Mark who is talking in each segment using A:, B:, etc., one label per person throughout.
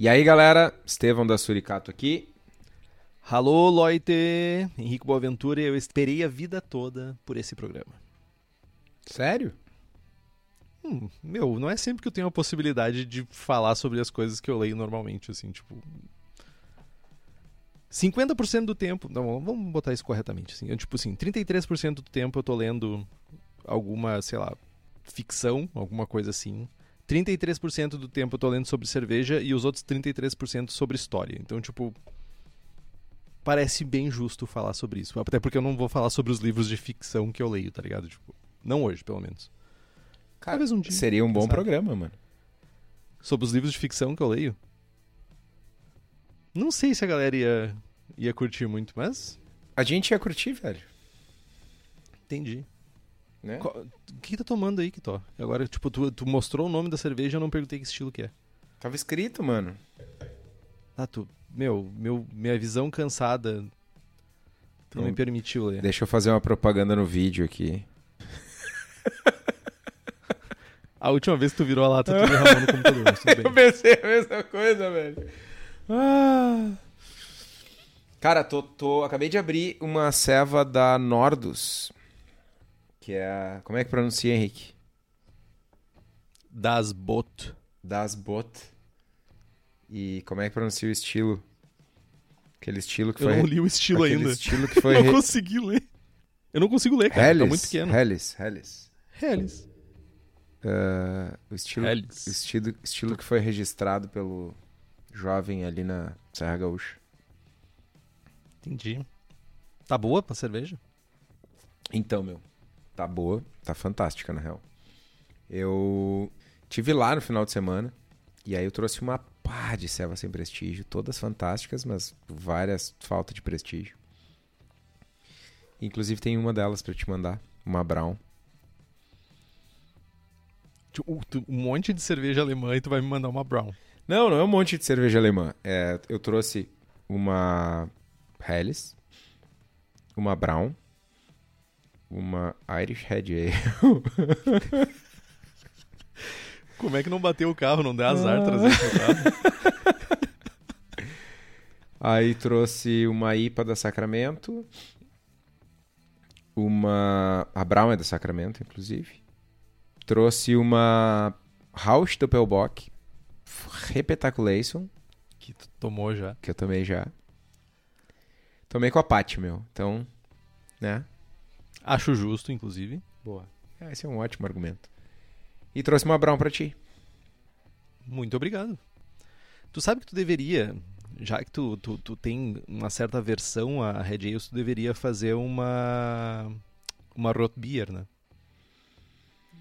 A: E aí, galera, Estevão da Suricato aqui.
B: Alô, Loite! Henrique Boaventura, eu esperei a vida toda por esse programa.
A: Sério?
B: Hum, meu, não é sempre que eu tenho a possibilidade de falar sobre as coisas que eu leio normalmente, assim, tipo... 50% do tempo... Não, vamos botar isso corretamente, assim. Eu, tipo assim, 33% do tempo eu tô lendo alguma, sei lá, ficção, alguma coisa assim. 33% do tempo eu tô lendo sobre cerveja e os outros 33% sobre história. Então, tipo, parece bem justo falar sobre isso. Até porque eu não vou falar sobre os livros de ficção que eu leio, tá ligado? Tipo, não hoje, pelo menos.
A: Cara,
B: Talvez um dia.
A: seria um bom
B: sabe?
A: programa, mano.
B: Sobre os livros de ficção que eu leio. Não sei se a galera ia, ia curtir muito, mas
A: A gente ia curtir, velho.
B: entendi.
A: Né?
B: O que tá tomando aí, Kitó? Agora, tipo, tu, tu mostrou o nome da cerveja eu não perguntei que estilo que é.
A: Tava escrito, mano.
B: Ah, tu... Meu, meu, minha visão cansada não me
A: Então,
B: permitiu ler.
A: Deixa eu fazer uma propaganda no vídeo aqui.
B: A última vez que tu virou a lata, tu derramou no computador, bem.
A: pensei a mesma coisa, velho. Ah. Cara, tô, tô- acabei de abrir uma ceva da Nordus. Que é a... Como é que pronuncia, Henrique?
B: Das Bot.
A: Das Bot. E como é que pronuncia o estilo? Aquele estilo que
B: Eu
A: foi...
B: não li o estilo
A: aquele
B: ainda.
A: estilo que foi...
B: Não consegui ler. Eu não consigo ler, cara.
A: Helles.
B: Tá muito pequeno.
A: Helles, Helles.
B: Helles.
A: Ah, o estilo,
B: Helles.
A: o estilo, estilo que foi registrado pelo jovem ali na Serra Gaúcha.
B: Entendi. Tá boa pra cerveja?
A: Então, meu, tá boa, tá fantástica na real. Eu tive lá no final de semana e aí eu trouxe uma pá de ceva sem prestígio, todas fantásticas, mas várias falta de prestígio. Inclusive tem uma delas pra te mandar, uma Brown.
B: Tipo, tu- Um monte de cerveja alemã e tu vai me mandar uma Brown.
A: Não, não é um monte de cerveja alemã. É, eu trouxe uma Helles, uma Brown, uma Irish Red Ale.
B: Como é que não bateu o carro? Não deu azar trazer isso no carro?
A: Aí trouxe uma IPA da Sacramento, uma... A Brown é da Sacramento, inclusive. Trouxe uma Rausch Doppelbock Repetaculation,
B: Que tu tomou já.
A: que eu tomei já. Tomei com a Paty, meu. Então, né?
B: Acho justo, inclusive.
A: Boa. É, esse é um ótimo argumento. E trouxe uma Brown pra ti.
B: Muito obrigado. Tu sabe que tu deveria, já que tu, tu, tu tem uma certa aversão a Red Ale, tu deveria fazer uma uma Rot Beer, né?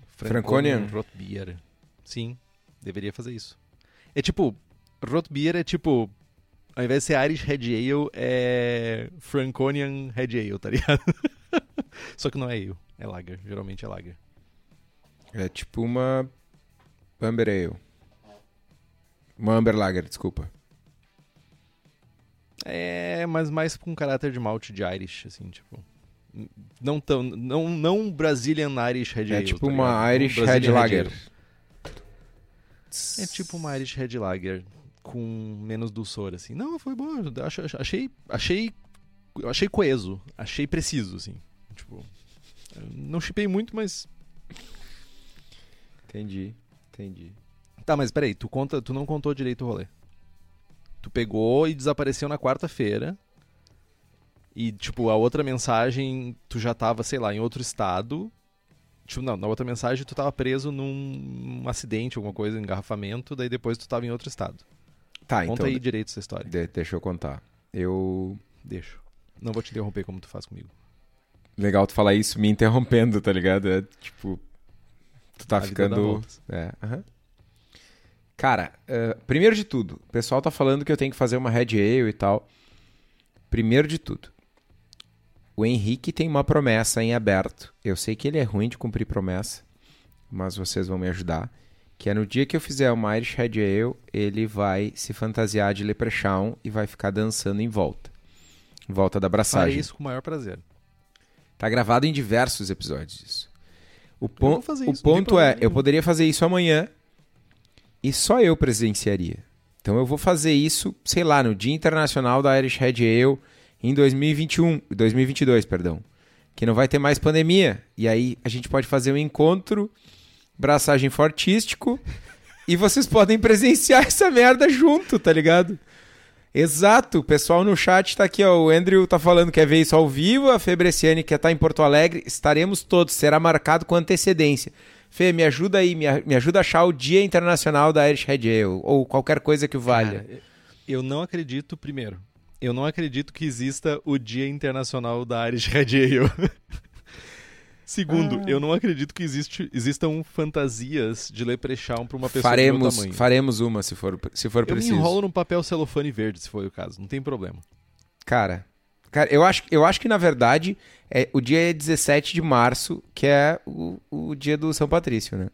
A: Franconian?
B: Rot Beer. Sim, deveria fazer isso. É tipo, Rot Beer é tipo, ao invés de ser Irish Red Ale, é Franconian Red Ale, tá ligado? Só que não é ale, é lager, geralmente é lager.
A: É tipo uma Amber Ale. Uma Amber Lager, desculpa.
B: É, mas mais com caráter de malte de Irish, assim, tipo. Não tão. Não, não Brazilian Irish Red
A: É
B: Ale.
A: tipo
B: tá
A: uma? Irish
B: Um
A: Red Lager.
B: É tipo uma Irish Red Lager com menos dulçor, assim. Não, foi boa. eu Achei. Achei. Eu Achei coeso. Achei preciso, assim. Tipo. Não chipei muito, mas.
A: Entendi, entendi.
B: Tá, mas peraí, tu, conta, tu não contou direito o rolê. Tu pegou e desapareceu na quarta-feira. E, tipo, a outra mensagem, tu já tava, sei lá, em outro estado. Tipo, não, na outra mensagem tu tava preso num acidente, alguma coisa, engarrafamento, daí depois tu tava em outro estado.
A: Tá,
B: Conta
A: então.
B: aí direito essa história.
A: de- deixa eu contar. Eu.
B: Deixa. Não vou te interromper como tu faz comigo.
A: Legal tu falar isso me interrompendo, tá ligado? É tipo. Tu tá
B: A
A: ficando. É. Cara, eh, primeiro de tudo, o pessoal tá falando que eu tenho que fazer uma Red Ale e tal. Primeiro de tudo, o Henrique tem uma promessa em aberto. Eu sei que ele é ruim de cumprir promessa, mas vocês vão me ajudar. Que é no dia que eu fizer uma Irish Red Ale, ele vai se fantasiar de Leprechaun e vai ficar dançando em volta. Em volta da
B: Farei
A: abraçagem.
B: isso com o maior prazer.
A: Tá gravado em diversos episódios isso. O, pon o ponto é,
B: problema
A: eu
B: nenhum.
A: poderia fazer isso amanhã e só eu presenciaria. Então eu vou fazer isso, sei lá, no Dia Internacional da Irish Red Ale em 2021, 2022, perdão. Que não vai ter mais pandemia. E aí a gente pode fazer um encontro, braçagem fortístico, e vocês podem presenciar essa merda junto, tá ligado? Exato, o pessoal no chat tá aqui, ó. O Andrew tá falando que quer ver isso ao vivo, a Febreciane quer estar em Porto Alegre. Estaremos todos, será marcado com antecedência. Fê, me ajuda aí, me, me ajuda a achar o Dia Internacional da Irish Red Ale, ou qualquer coisa que valha.
B: Cara, eu não acredito, primeiro, eu não acredito que exista o Dia Internacional da Irish Red Ale. Segundo,
A: Ah.
B: eu não acredito que existe, existam fantasias de Leprechaun pra uma pessoa do meu
A: faremos,
B: tamanho.
A: faremos uma se for, se for
B: eu me
A: preciso.
B: enrolo num papel celofane verde, se for o caso, não tem problema.
A: Cara, cara eu, acho, eu acho que na verdade é, o dia é 17 de março, que é o, o dia do São Patrício, né?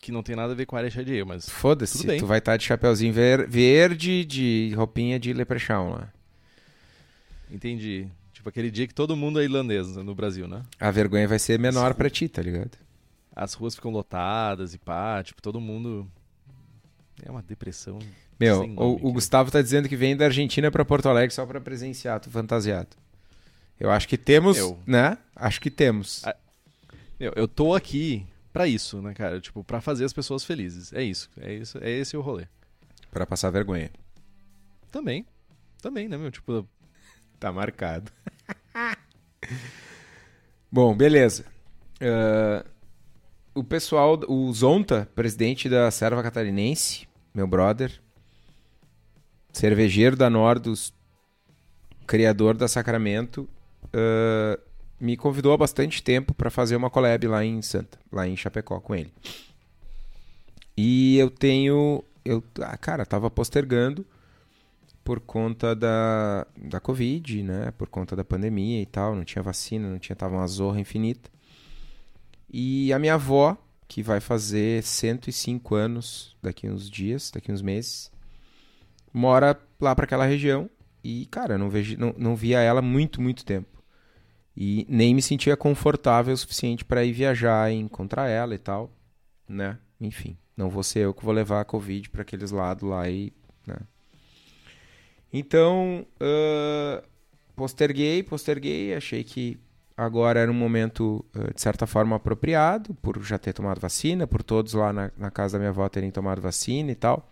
B: Que não tem nada a ver com a Red Ale, mas
A: Foda-se, tu vai estar de chapeuzinho ver- verde, de roupinha de Leprechaun lá.
B: entendi. Tipo aquele dia que todo mundo é irlandês no Brasil, né?
A: A vergonha vai ser menor pra ti, tá ligado?
B: As ruas ficam lotadas e pá, tipo, todo mundo. É uma depressão.
A: Meu,
B: nome
A: o, o. Gustavo tá dizendo que vem da Argentina pra Porto Alegre só pra presenciar tu fantasiado. Eu acho que temos,
B: Eu.
A: né? Acho que temos.
B: Ah, Meu, eu tô aqui pra isso, né, cara? Tipo, pra fazer as pessoas felizes. É isso. É isso. É esse o rolê.
A: Pra passar vergonha.
B: Também. Também, né, meu? Tipo,
A: Tá marcado. Bom, beleza. Ah, o pessoal, o Zonta, presidente da Serva Catarinense, meu brother, cervejeiro da Nordus, criador da Sacramento, ah, me convidou há bastante tempo para fazer uma collab lá em Santa, lá em Chapecó com ele. E eu tenho, eu, ah, cara, tava postergando por conta da, da Covid, né? Por conta da pandemia e tal, não tinha vacina, não tinha, tava uma zorra infinita. E a minha avó, que vai fazer 105 anos daqui uns dias, daqui uns meses, mora lá para aquela região e, cara, não, vejo, não, não via ela muito, muito tempo. E nem me sentia confortável o suficiente para ir viajar e encontrar ela e tal, né? Enfim, não vou ser eu que vou levar a Covid para aqueles lados lá e, né? Então, ah, posterguei, posterguei, achei que agora era um momento, ah, de certa forma, apropriado, por já ter tomado vacina, por todos lá na, na casa da minha avó terem tomado vacina e tal.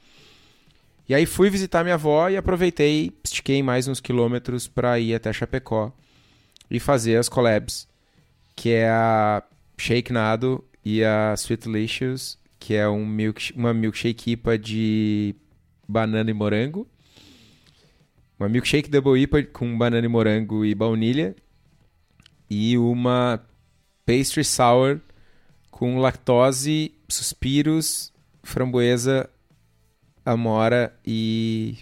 A: E aí fui visitar minha avó e aproveitei, estiquei mais uns quilômetros para ir até Chapecó e fazer as collabs, que é a Shake Nado e a Sweet Licious, que é um milk, uma milkshake IPA de banana e morango. Uma milkshake double IPA com banana e morango e baunilha. E uma pastry sour com lactose, suspiros, framboesa, amora e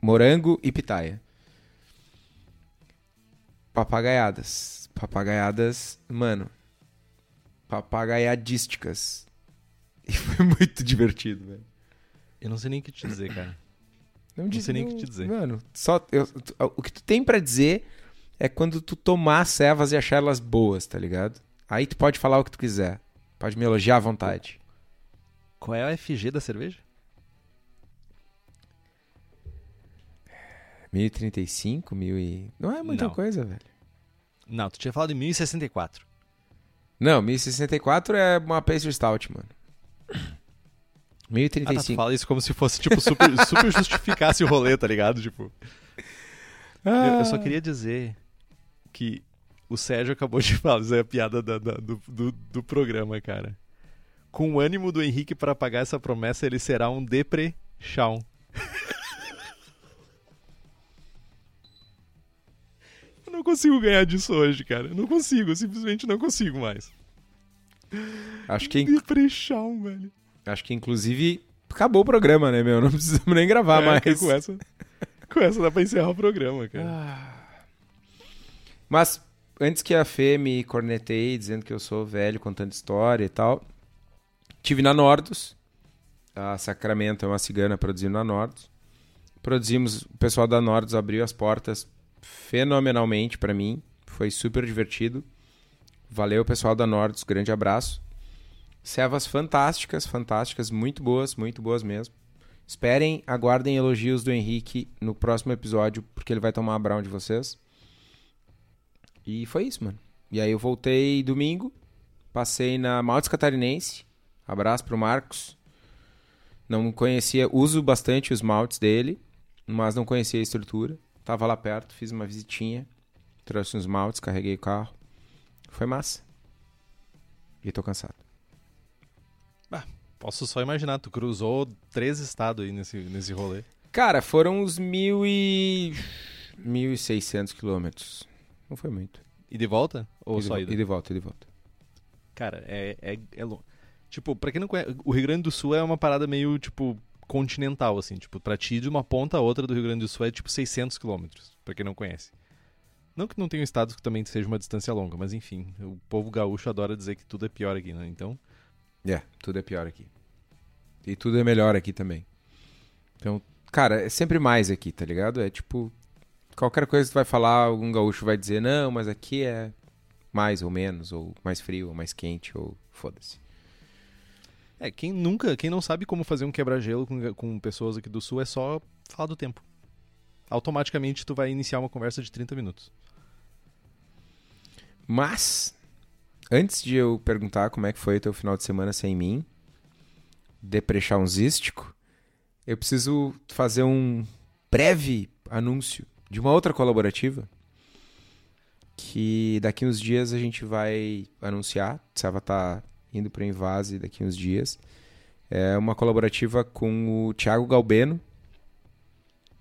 A: morango e pitaia. Papagaiadas. Papagaiadas, mano. Papagaiadísticas. E foi muito divertido, velho.
B: eu não sei nem o que te dizer, cara.
A: Não, diz-
B: sei nem o que
A: não-
B: te dizer.
A: Mano, só, eu- o que tu tem pra dizer é quando tu tomar cevas e achar elas boas, tá ligado? Aí tu pode falar o que tu quiser. Pode me elogiar à vontade.
B: Qual é o FG da cerveja?
A: 1035, mil e... Não é muita
B: Não.
A: coisa, velho.
B: Não, tu tinha falado em 1064.
A: Não, 1064 é uma pastry stout, mano.
B: Ah, tá, tu
A: 1035.
B: fala isso como se fosse, tipo, super, super justificasse o rolê, tá ligado? Tipo, Eu, eu só queria dizer que o Sérgio acabou de fazer a piada da- da- do, do, do programa, cara. Com o ânimo do Henrique para pagar essa promessa, ele será um deprechão. Eu não consigo ganhar disso hoje, cara. Eu não consigo, eu simplesmente não consigo mais.
A: Acho que,
B: Deprechão, velho.
A: Acho que inclusive acabou o programa, né, meu? Não precisamos nem gravar
B: É,
A: mais.
B: Com essa, com essa dá pra encerrar o programa, cara.
A: Mas antes que a Fê me corneteie dizendo que eu sou velho contando história e tal, tive na Nordos. A Sacramento é uma cigana produzindo na Nordos. Produzimos, o pessoal da Nordos abriu as portas fenomenalmente pra mim. Foi super divertido. Valeu, pessoal da Nordos, grande abraço. Servas fantásticas, fantásticas, muito boas, muito boas mesmo. Esperem, aguardem elogios do Henrique no próximo episódio, porque ele vai tomar a brown de vocês. E foi isso, mano. E aí eu voltei domingo, passei na Maltes Catarinense. Abraço pro Marcos. Não conhecia, uso bastante os maltes dele, mas não conhecia a estrutura. Tava lá perto, fiz uma visitinha, trouxe uns maltes, carreguei o carro. Foi massa. E tô cansado.
B: Posso só imaginar, tu cruzou três estados aí nesse, nesse rolê.
A: Cara, foram uns mil e... 1.600 quilômetros. Não foi muito.
B: E de volta? Ou
A: e
B: só ida?
A: e de volta, e de volta.
B: Cara, é, é, é longe. Tipo, pra quem não conhece, o Rio Grande do Sul é uma parada meio, tipo, continental, assim. Tipo, pra ti, de uma ponta a outra do Rio Grande do Sul é, tipo, 600 quilômetros, pra quem não conhece. Não que não tenham estados que também seja uma distância longa, mas enfim, o povo gaúcho adora dizer que tudo é pior aqui, né? Então,
A: É, tudo é pior aqui. E tudo é melhor aqui também. Então, cara, é sempre mais aqui, tá ligado? É tipo, qualquer coisa que tu vai falar, algum gaúcho vai dizer, não, mas aqui é mais ou menos, ou mais frio, ou mais quente, ou foda-se.
B: é, quem nunca, quem não sabe como fazer um quebra-gelo com, com pessoas aqui do Sul é só falar do tempo. Automaticamente tu vai iniciar uma conversa de 30 minutos.
A: Mas, antes de eu perguntar como é que foi o teu final de semana sem mim, deprechãozístico, eu preciso fazer um breve anúncio de uma outra colaborativa que daqui uns dias a gente vai anunciar. Seva tá indo para Invase daqui uns dias. É uma colaborativa com o Thiago Galbeno,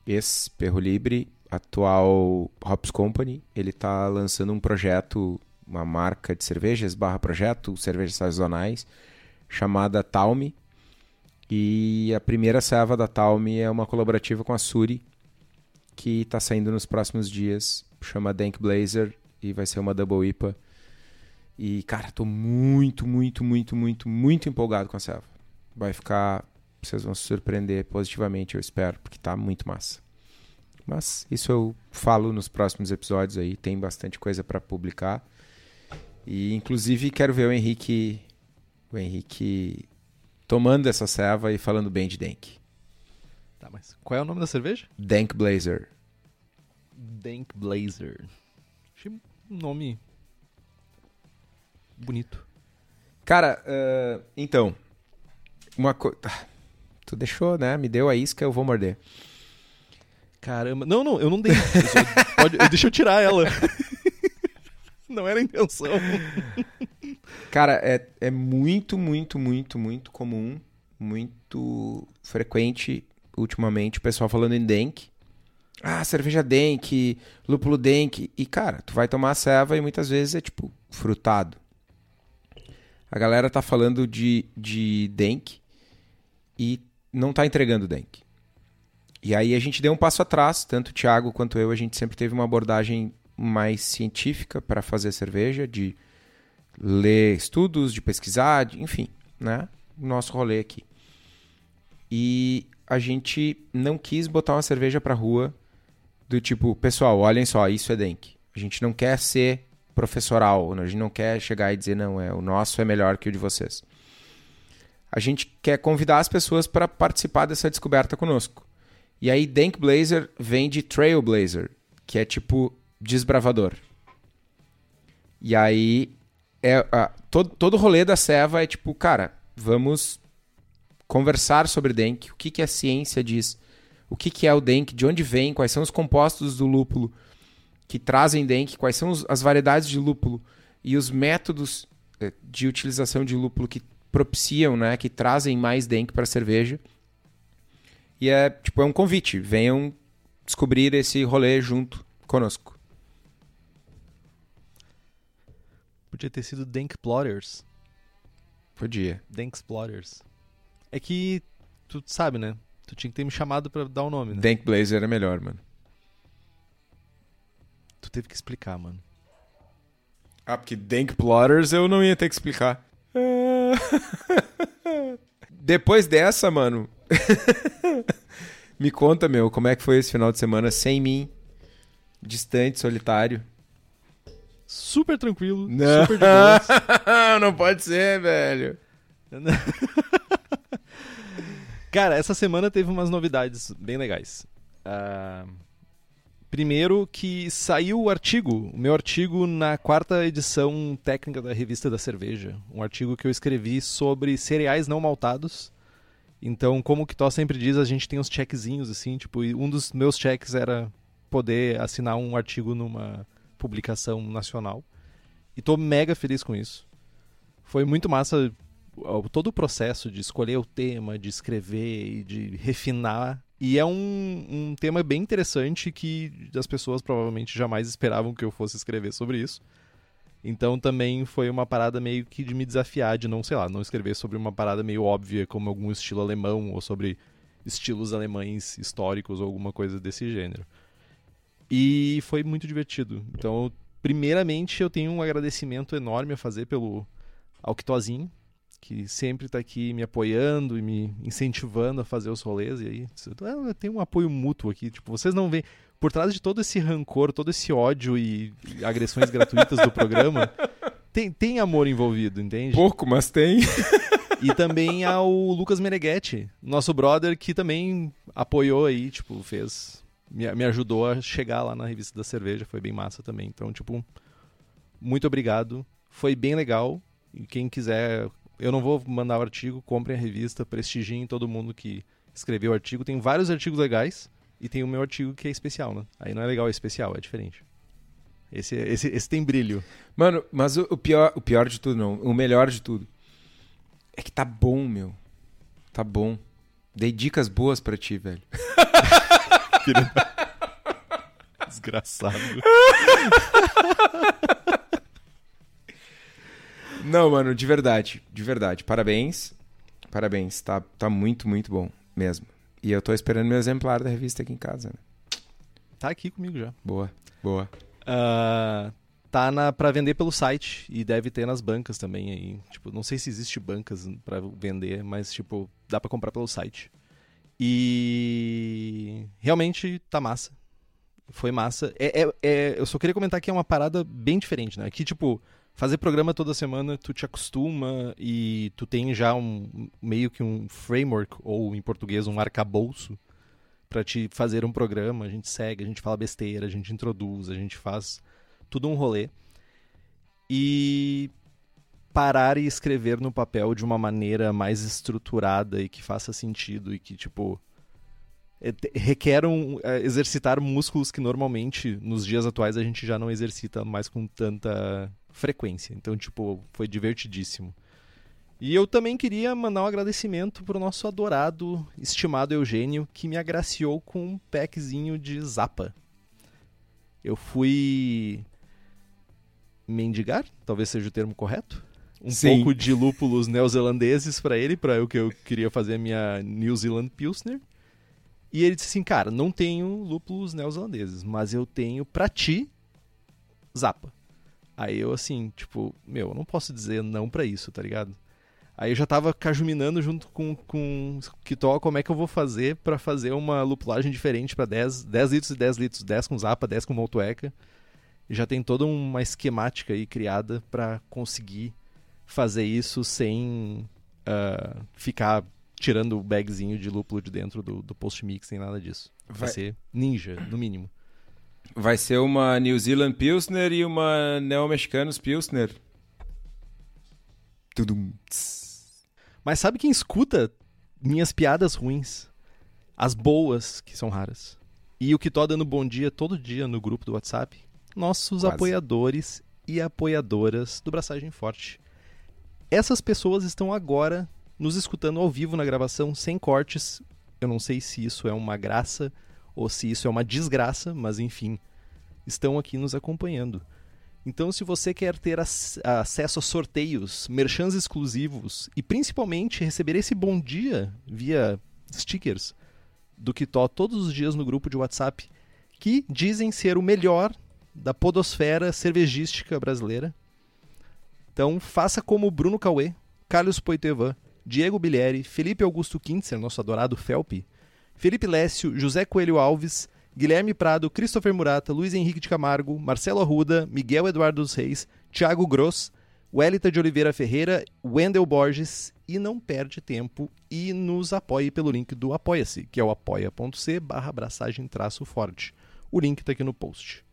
A: ex-Perro Libre, atual Hops Company. Ele está lançando um projeto, uma marca de cervejas barra projeto, cervejas sazonais, chamada Talme. E a primeira serva da Talme é uma colaborativa com a Suri, que está saindo nos próximos dias. Chama Dank Blazer e vai ser uma Double IPA. E, cara, tô muito, muito, muito, muito, muito empolgado com a serva. Vai ficar. Vocês vão se surpreender positivamente, eu espero, porque tá muito massa. Mas isso eu falo nos próximos episódios aí, tem bastante coisa para publicar. E inclusive quero ver o Henrique o Henrique tomando essa serva e falando bem de Dank.
B: Tá, mas qual é o nome da cerveja?
A: Dank Blazer.
B: Dank Blazer. Achei um nome bonito.
A: Cara, eh, então, uma coisa. Tu deixou, né? Me deu a isca, eu vou morder.
B: Caramba. Não, não, eu não dei. Pode- deixa eu tirar ela. não era a intenção.
A: Cara, é, é muito, muito, muito, muito comum, muito frequente ultimamente o pessoal falando em Denk. Ah, cerveja Denk, lúpulo Denk. E, cara, tu vai tomar a serva e muitas vezes é tipo frutado. A galera tá falando de, de Denk e não tá entregando Denk. E aí a gente deu um passo atrás, tanto o Thiago quanto eu, a gente sempre teve uma abordagem mais científica para fazer cerveja, de ler estudos, de pesquisar, enfim, né? O nosso rolê aqui. E a gente não quis botar uma cerveja pra rua do tipo, pessoal, olhem só, isso é Denk. A gente não quer ser professoral, a gente não quer chegar e dizer, não, é o nosso é melhor que o de vocês. A gente quer convidar as pessoas para participar dessa descoberta conosco. E aí, Dank Blazer vem de Trailblazer, que é tipo desbravador. E aí, é, a- todo, todo o rolê da Seva é tipo, cara, vamos conversar sobre Denk, o que, que a ciência diz, o que, que é o Denk, de onde vem, quais são os compostos do lúpulo que trazem Denk, quais são os, as variedades de lúpulo e os métodos eh, de utilização de lúpulo que propiciam, né, que trazem mais Denk para a cerveja. E é tipo é um convite, venham descobrir esse rolê junto conosco.
B: Podia ter sido Dank Plotters.
A: Podia.
B: Dank Plotters. É que tu sabe, né? Tu tinha que ter me chamado pra dar o nome, né?
A: Dank Blazer é melhor, mano.
B: Tu teve que explicar, mano.
A: Ah, porque Dank Plotters eu não ia ter que explicar. Depois dessa, mano. Me conta, meu, como é que foi esse final de semana sem mim? Distante, solitário.
B: Super tranquilo,
A: Não.
B: super de boas.
A: não pode ser, velho.
B: Cara, essa semana teve umas novidades bem legais. Ah, primeiro que saiu o artigo, o meu artigo na quarta edição técnica da revista da cerveja. Um artigo que eu escrevi sobre cereais não maltados. Então, como o Kitó sempre diz, a gente tem uns checkzinhos assim, tipo, e um dos meus checks era poder assinar um artigo numa publicação nacional. E tô mega feliz com isso. Foi muito massa todo o processo de escolher o tema, de escrever e de refinar. E é um, um tema bem interessante que as pessoas provavelmente jamais esperavam que eu fosse escrever sobre isso. Então também foi uma parada meio que de me desafiar, de não, sei lá, não escrever sobre uma parada meio óbvia, como algum estilo alemão, ou sobre estilos alemães históricos, ou alguma coisa desse gênero. E foi muito divertido. Então, primeiramente, eu tenho um agradecimento enorme a fazer pelo Alquitozinho, que sempre está aqui me apoiando e me incentivando a fazer os rolês. E aí, é, tem um apoio mútuo aqui. Tipo, vocês não veem. Por trás de todo esse rancor, todo esse ódio e e agressões gratuitas do programa, tem, tem amor envolvido, entende?
A: Pouco, mas tem.
B: E também ao Lucas Meneghetti, nosso brother, que também apoiou aí, tipo, fez. Me, me ajudou a chegar lá na revista da cerveja, foi bem massa também. Então, tipo, muito obrigado. Foi bem legal. E quem quiser, eu não vou mandar o artigo, comprem a revista, prestigiem todo mundo que escreveu o artigo. Tem vários artigos legais e tem o meu artigo que é especial, né? Aí não é legal, é especial, é diferente. Esse, esse, esse tem brilho.
A: Mano, mas o, o pior, o pior de tudo não, o melhor de tudo é que tá bom, meu. Tá bom. Dei dicas boas pra ti, velho.
B: Desgraçado.
A: Não, mano, de verdade, de verdade. Parabéns. Parabéns, tá, tá muito, muito bom mesmo. E eu tô esperando meu exemplar da revista aqui em casa, né?
B: Tá aqui comigo já.
A: Boa, boa.
B: Ah, tá na, pra vender pelo site e deve ter nas bancas também aí. Tipo, não sei se existe bancas pra vender, mas tipo, dá pra comprar pelo site. E realmente tá massa. Foi massa. É, é- é- eu só queria comentar que é uma parada bem diferente, né? Que tipo, fazer programa toda semana, tu te acostuma e tu tem já um meio que um framework ou em português um arcabouço pra te fazer um programa, a gente segue, a gente fala besteira, a gente introduz, a gente faz tudo um rolê. E parar e escrever no papel de uma maneira mais estruturada e que faça sentido e que, tipo, é, te- requer um, é, exercitar músculos que normalmente, nos dias atuais, a gente já não exercita mais com tanta frequência. Então, tipo, foi divertidíssimo. E eu também queria mandar um agradecimento pro nosso adorado, estimado Eugênio, que me agraciou com um packzinho de Zapa. Eu fui mendigar, talvez seja o termo correto. Um
A: Sim.
B: pouco de lúpulos neozelandeses pra ele, para eu que eu queria fazer a minha New Zealand Pilsner. E ele disse assim, cara, não tenho lúpulos neozelandeses, mas eu tenho pra ti Zapa. Aí eu assim, tipo, meu, eu não posso dizer não pra isso, tá ligado? Aí eu já tava cajuminando junto com, com o Kitó como é que eu vou fazer pra fazer uma lupulagem diferente pra 10, 10 litros e 10 litros, 10 com Zapa, 10 com Moltueca. Já tem toda uma esquemática aí criada pra conseguir fazer isso sem ah, ficar tirando o bagzinho de lúpulo de dentro do, do post-mix, nem nada disso. Vai
A: Vai-
B: ser ninja, no mínimo.
A: Vai ser uma New Zealand Pilsner e uma Neo-Mexicanos Pilsner. Tudum.
B: Mas sabe quem escuta minhas piadas ruins? as boas, que são raras. E o que tô dando bom dia todo dia no grupo do WhatsApp, nossos
A: Quase.
B: apoiadores e apoiadoras do Braçagem Forte. Essas pessoas estão agora nos escutando ao vivo na gravação, sem cortes. Eu não sei se isso é uma graça ou se isso é uma desgraça, mas enfim, estão aqui nos acompanhando. Então, se você quer ter ac- acesso a sorteios, merchans exclusivos e principalmente receber esse bom dia via stickers do Kitó todos os dias no grupo de WhatsApp, que dizem ser o melhor da podosfera cervejística brasileira. Então, faça como Bruno Cauê, Carlos Poitevin, Diego Bilieri, Felipe Augusto Kintzer, nosso adorado Felpe, Felipe Lécio, José Coelho Alves, Guilherme Prado, Christopher Murata, Luiz Henrique de Camargo, Marcelo Arruda, Miguel Eduardo dos Reis, Thiago Gross, Wellington de Oliveira Ferreira, Wendel Borges e não perde tempo e nos apoie pelo link do Apoia-se, que é o apoia.c barra forte. O link está aqui no post.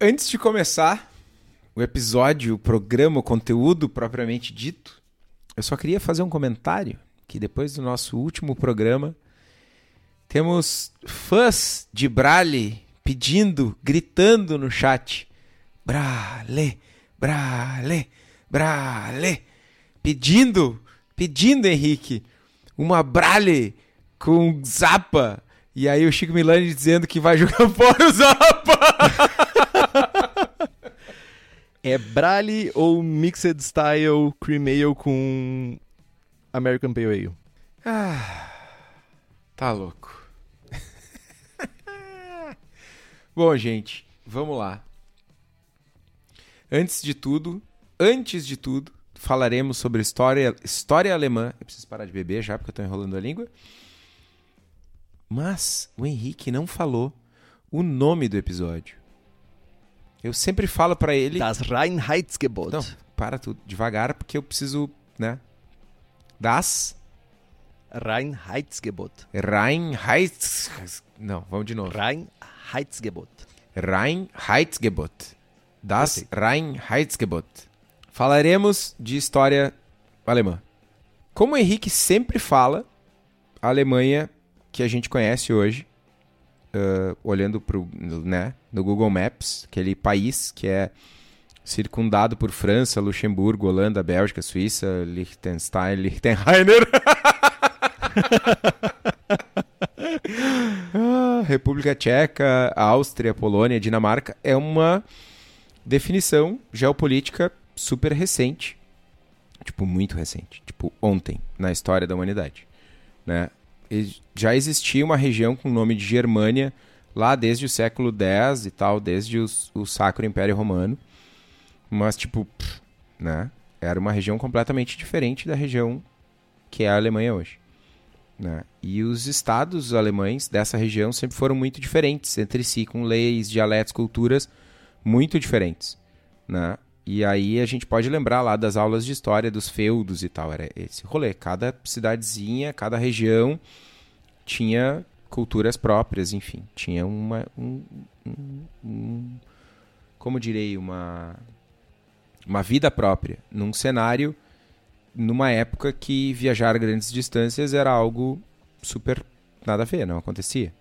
A: Antes de começar o episódio, o programa, o conteúdo propriamente dito, eu só queria fazer um comentário que depois do nosso último programa temos fãs de Brale pedindo, gritando no chat. Brale, Brale, Brale. Pedindo, pedindo, Henrique, uma Brale com Zapa. E aí o Chico Milani dizendo que vai jogar fora o Zapa.
B: É Brale ou Mixed Style Cream Ale com American Pale Ale?
A: Ah, tá louco. Bom, gente, vamos lá. Antes de tudo, antes de tudo, falaremos sobre história, história alemã. Eu preciso parar de beber já, porque eu tô enrolando a língua. Mas o Henrique não falou o nome do episódio. Eu sempre falo pra ele.
B: Das Reinheitsgebot.
A: Não, para tudo, devagar, porque eu preciso, né? Das
B: Reinheitsgebot.
A: Reinheits... Não, vamos de novo.
B: Reinheitsgebot.
A: Reinheitsgebot. Das
B: Perfeito.
A: Reinheitsgebot. Falaremos de história alemã. Como o Henrique sempre fala, a Alemanha que a gente conhece hoje, ah, olhando pro, né, no Google Maps, aquele país que é circundado por França, Luxemburgo, Holanda, Bélgica, Suíça, Liechtenstein, Liechtenheiner. Ah, República Tcheca, Áustria, Polônia, Dinamarca é uma definição geopolítica super recente, tipo muito recente, tipo ontem na história da humanidade, né? Já existia uma região com o nome de Germânia lá desde o século X e tal, desde os- o Sacro Império Romano, mas tipo, pff, né? Era uma região completamente diferente da região que é a Alemanha hoje né? E os estados alemães dessa região sempre foram muito diferentes entre si, com leis, dialetos, culturas muito diferentes, né? E aí a gente pode lembrar lá das aulas de história dos feudos e tal, era esse rolê. Cada cidadezinha, cada região tinha culturas próprias, enfim, tinha uma, um, um- um- como direi, uma uma vida própria, num cenário numa época que viajar grandes distâncias era algo super nada a ver, não acontecia.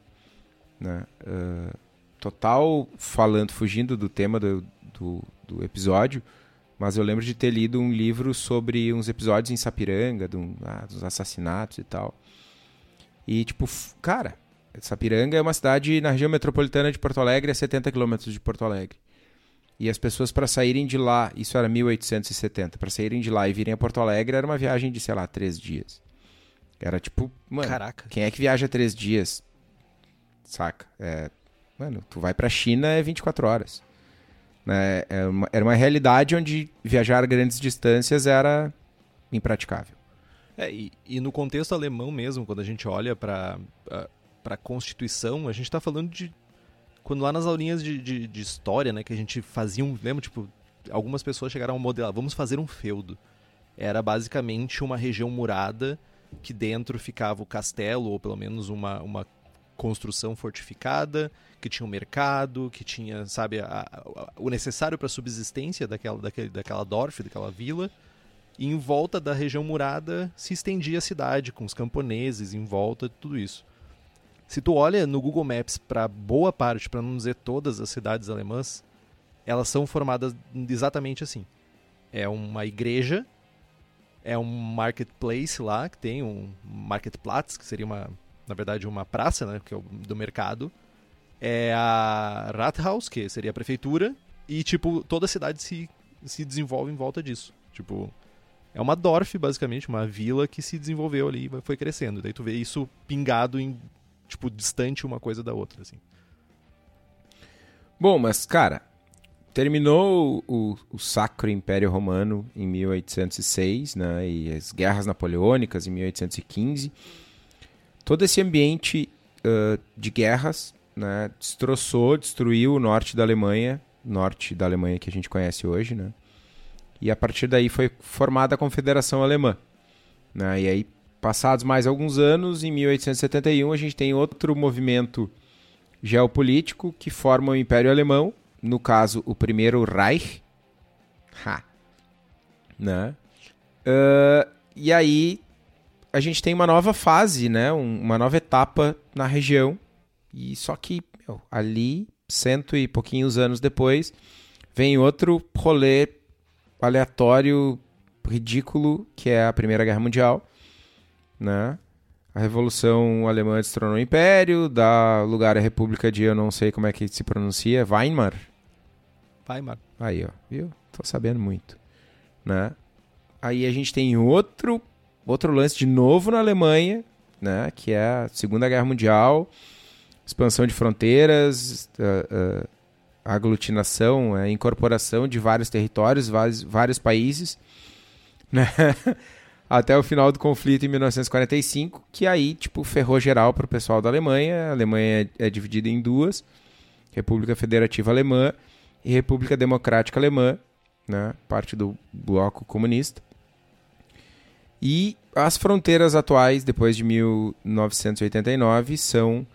A: Né? Ah, total falando, fugindo do tema do, do, do episódio, mas eu lembro de ter lido um livro sobre uns episódios em Sapiranga, de um- ah, dos assassinatos e tal. E, tipo, cara, Sapiranga é uma cidade na região metropolitana de Porto Alegre, a 70 quilômetros de Porto Alegre. E as pessoas para saírem de lá, isso era 1870, para saírem de lá e virem a Porto Alegre era uma viagem de, sei lá, três dias. Era tipo, mano,
B: Caraca.
A: quem é que viaja três dias? Saca? É, mano, tu vai pra China é 24 horas. Né? É era uma realidade onde viajar grandes distâncias era impraticável.
B: É, e, e no contexto alemão mesmo, quando a gente olha para a Constituição, a gente está falando de. Quando lá nas aulinhas de, de, de história, né, que a gente fazia um. Lembra, tipo, algumas pessoas chegaram a modelar, vamos fazer um feudo. Era basicamente uma região murada que dentro ficava o castelo, ou pelo menos uma, uma construção fortificada, que tinha um mercado, que tinha, sabe, a- a- o necessário para a subsistência daquela, daquele, daquela Dorf, daquela vila. E em volta da região murada se estendia a cidade, com os camponeses em volta, tudo isso. Se tu olha no Google Maps para boa parte, para não dizer todas as cidades alemãs, elas são formadas exatamente assim. É uma igreja, é um marketplace lá, que tem um marketplatz, que seria uma, na verdade, uma praça, né, que é o do mercado. É a Rathaus, que seria a prefeitura, e tipo, toda a cidade se, se desenvolve em volta disso. Tipo, é uma Dorf, basicamente, uma vila que se desenvolveu ali e foi crescendo. Daí tu vê isso pingado em, tipo, distante uma coisa da outra, assim.
A: Bom, mas, cara, terminou o, o, Sacro Império Romano em 1806, né, e as guerras napoleônicas em 1815. Todo esse ambiente uh, de guerras né, destroçou, destruiu o norte da Alemanha, norte da Alemanha que a gente conhece hoje, né? E a partir daí foi formada a Confederação Alemã. Né? E aí, passados mais alguns anos, em 1871, a gente tem outro movimento geopolítico que forma o Império Alemão, no caso, o primeiro Reich. Ha. Né? Uh, e aí, a gente tem uma nova fase, né? Um, uma nova etapa na região. E só que meu, ali, cento e pouquinhos anos depois, vem outro rolê aleatório, ridículo, que é a Primeira Guerra Mundial, né? A Revolução Alemã destronou o Império, dá lugar à República de, eu não sei como é que se pronuncia, Weimar.
B: Weimar.
A: Aí, ó, viu? Tô sabendo muito, né? Aí a gente tem outro outro lance de novo na Alemanha, né? Que é a Segunda Guerra Mundial, expansão de fronteiras, uh, uh, aglutinação, a incorporação de vários territórios, vários, vários países, né? até o final do conflito em 1945, que aí tipo ferrou geral para o pessoal da Alemanha. A Alemanha é, é dividida em duas: República Federativa Alemã e República Democrática Alemã, né? parte do bloco comunista. E as fronteiras atuais, depois de 1989, são,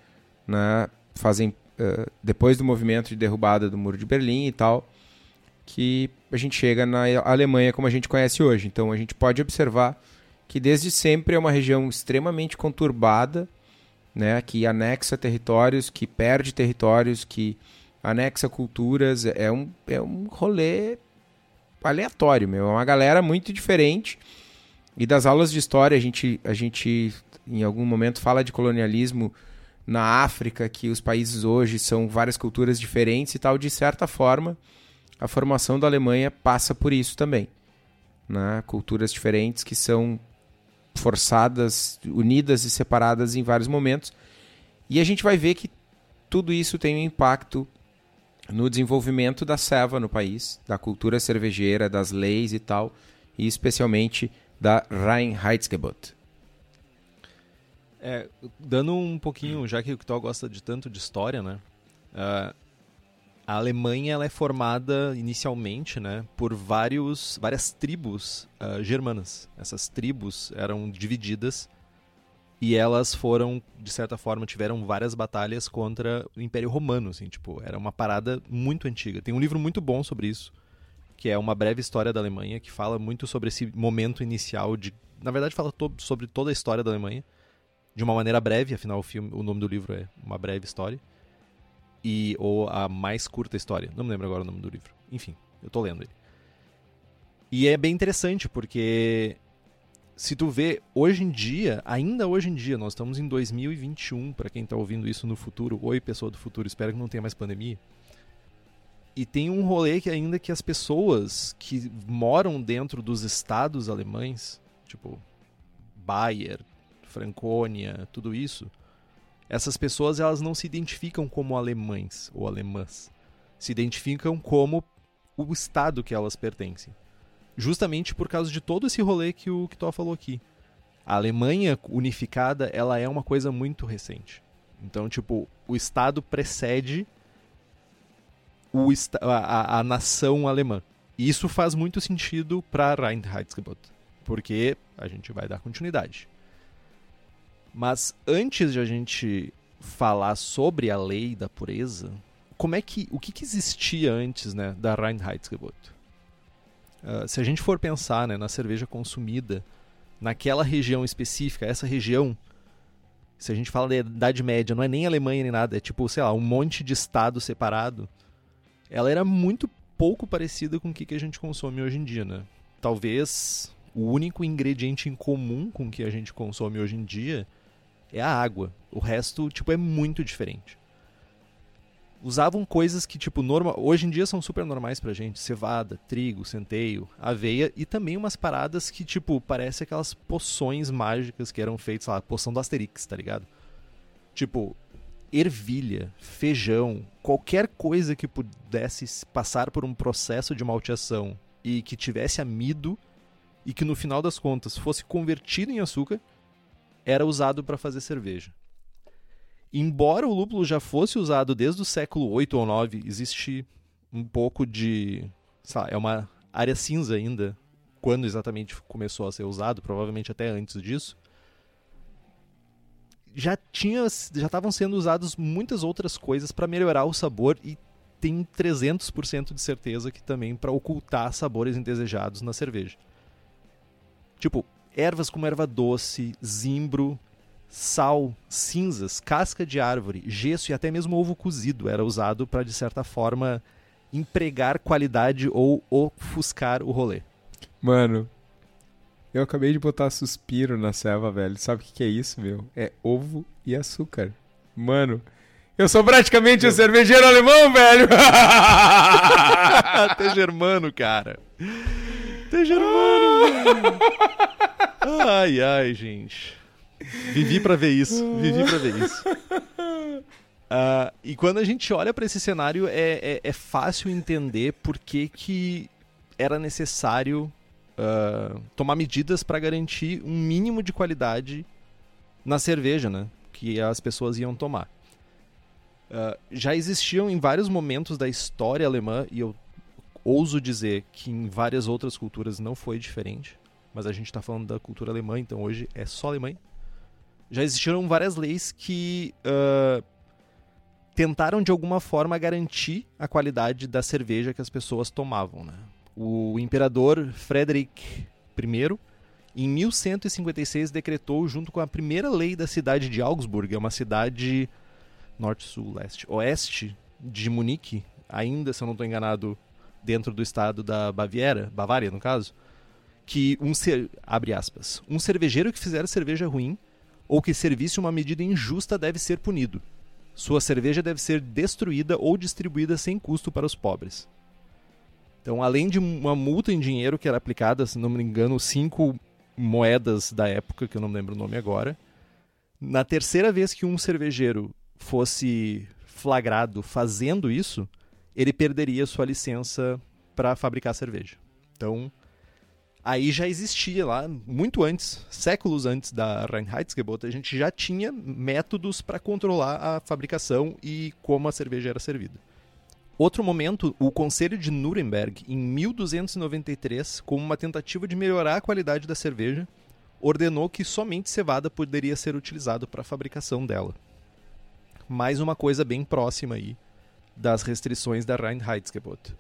A: né, fazem eh, depois do movimento de derrubada do Muro de Berlim e tal, que a gente chega na Alemanha como a gente conhece hoje. Então a gente pode observar que desde sempre é uma região extremamente conturbada, né, que anexa territórios, que perde territórios, que anexa culturas, é um, é um rolê aleatório, meu. É uma galera muito diferente. E das aulas de história, a gente, a gente em algum momento fala de colonialismo na África, que os países hoje são várias culturas diferentes e tal, de certa forma, a formação da Alemanha passa por isso também. Né? Culturas diferentes que são forçadas, unidas e separadas em vários momentos. E a gente vai ver que tudo isso tem um impacto no desenvolvimento da serva no país, da cultura cervejeira, das leis e tal, e especialmente da Reinheitsgebot.
B: É, dando um pouquinho, já que o Kitó gosta de tanto de história, né? Uh, a Alemanha ela é formada inicialmente, né, por vários, várias tribos uh, germanas. Essas tribos eram divididas e elas foram, de certa forma, tiveram várias batalhas contra o Império Romano, assim, tipo, era uma parada muito antiga. Tem um livro muito bom sobre isso, que é uma breve história da Alemanha, que fala muito sobre esse momento inicial de, na verdade, fala to sobre toda a história da Alemanha de uma maneira breve, afinal o filme, o nome do livro é Uma Breve História. E ou a mais curta história, não me lembro agora o nome do livro. Enfim, eu tô lendo ele. E é bem interessante porque se tu vê hoje em dia, ainda hoje em dia, nós estamos em 2021, para quem tá ouvindo isso no futuro, oi pessoa do futuro, espero que não tenha mais pandemia. E tem um rolê que ainda que as pessoas que moram dentro dos estados alemães, tipo Bayer, Franconia, tudo isso, essas pessoas elas não se identificam como alemães ou alemãs. Se identificam como o estado que elas pertencem. Justamente por causa de todo esse rolê que o Kitó falou aqui. A Alemanha unificada, ela é uma coisa muito recente. Então, tipo, o estado precede o a, a, a nação alemã. E isso faz muito sentido para Reinheitsgebot, porque a gente vai dar continuidade. Mas antes de a gente falar sobre a lei da pureza, como é que o que, que existia antes, né, da Reinheitsgebot? Uh, se a gente for pensar, né, na cerveja consumida naquela região específica, essa região se a gente fala da Idade Média, não é nem Alemanha nem nada, é tipo, sei lá, um monte de estado separado. Ela era muito pouco parecida com o que, que a gente consome hoje em dia, né? Talvez o único ingrediente em comum com o que a gente consome hoje em dia é a água. O resto, tipo, é muito diferente. Usavam coisas que, tipo, normal, hoje em dia são super normais pra gente. Cevada, trigo, centeio, aveia e também umas paradas que, tipo, parece aquelas poções mágicas que eram feitas, sei lá, poção do Asterix, tá ligado? Tipo, ervilha, feijão, qualquer coisa que pudesse passar por um processo de malteação e que tivesse amido e que no final das contas fosse convertido em açúcar, era usado para fazer cerveja. Embora o lúpulo já fosse usado desde o século 8 ou 9, existe um pouco de. Lá, é uma área cinza ainda quando exatamente começou a ser usado, provavelmente até antes disso. Já tinha, já estavam sendo usadas muitas outras coisas para melhorar o sabor e tem 300% de certeza que também para ocultar sabores indesejados na cerveja. Tipo, ervas como erva doce, zimbro, sal, cinzas, casca de árvore, gesso e até mesmo ovo cozido era usado para, de certa forma, empregar qualidade ou ofuscar o rolê.
A: Mano, eu acabei de botar suspiro na selva, velho. Sabe o que, que é isso, meu? É ovo e açúcar. Mano, eu sou praticamente um cervejeiro alemão, velho!
B: Até germano, cara. Até germano. ai, ai, gente. Vivi para ver isso. Vivi para ver isso. Uh, e quando a gente olha para esse cenário, é, é, é, fácil entender por que, que era necessário uh, tomar medidas para garantir um mínimo de qualidade na cerveja, né? Que as pessoas iam tomar. Uh, já existiam em vários momentos da história alemã, e eu ouso dizer que em várias outras culturas não foi diferente, mas a gente está falando da cultura alemã, então hoje é só Alemanha já existiram várias leis que uh, tentaram de alguma forma garantir a qualidade da cerveja que as pessoas tomavam. Né? O imperador Frederick I, em 1156, decretou, junto com a primeira lei da cidade de Augsburg, é uma cidade norte, sul, leste, oeste de Munique, ainda, se eu não estou enganado, dentro do estado da Baviera, Bavária no caso, que um abre aspas, um cervejeiro que fizer cerveja ruim ou que servisse uma medida injusta deve ser punido. Sua cerveja deve ser destruída ou distribuída sem custo para os pobres. Então, além de uma multa em dinheiro que era aplicada, se não me engano, cinco moedas da época, que eu não lembro o nome agora, na terceira vez que um cervejeiro fosse flagrado fazendo isso, ele perderia sua licença para fabricar cerveja. Então, aí já existia lá, muito antes, séculos antes da Reinheitsgebot, a gente já tinha métodos para controlar a fabricação e como a cerveja era servida. Outro momento, o Conselho de Nuremberg, em 1293, como uma tentativa de melhorar a qualidade da cerveja, ordenou que somente cevada poderia ser utilizado para a fabricação dela. Mais uma coisa bem próxima aí das restrições da Reinheitsgebot.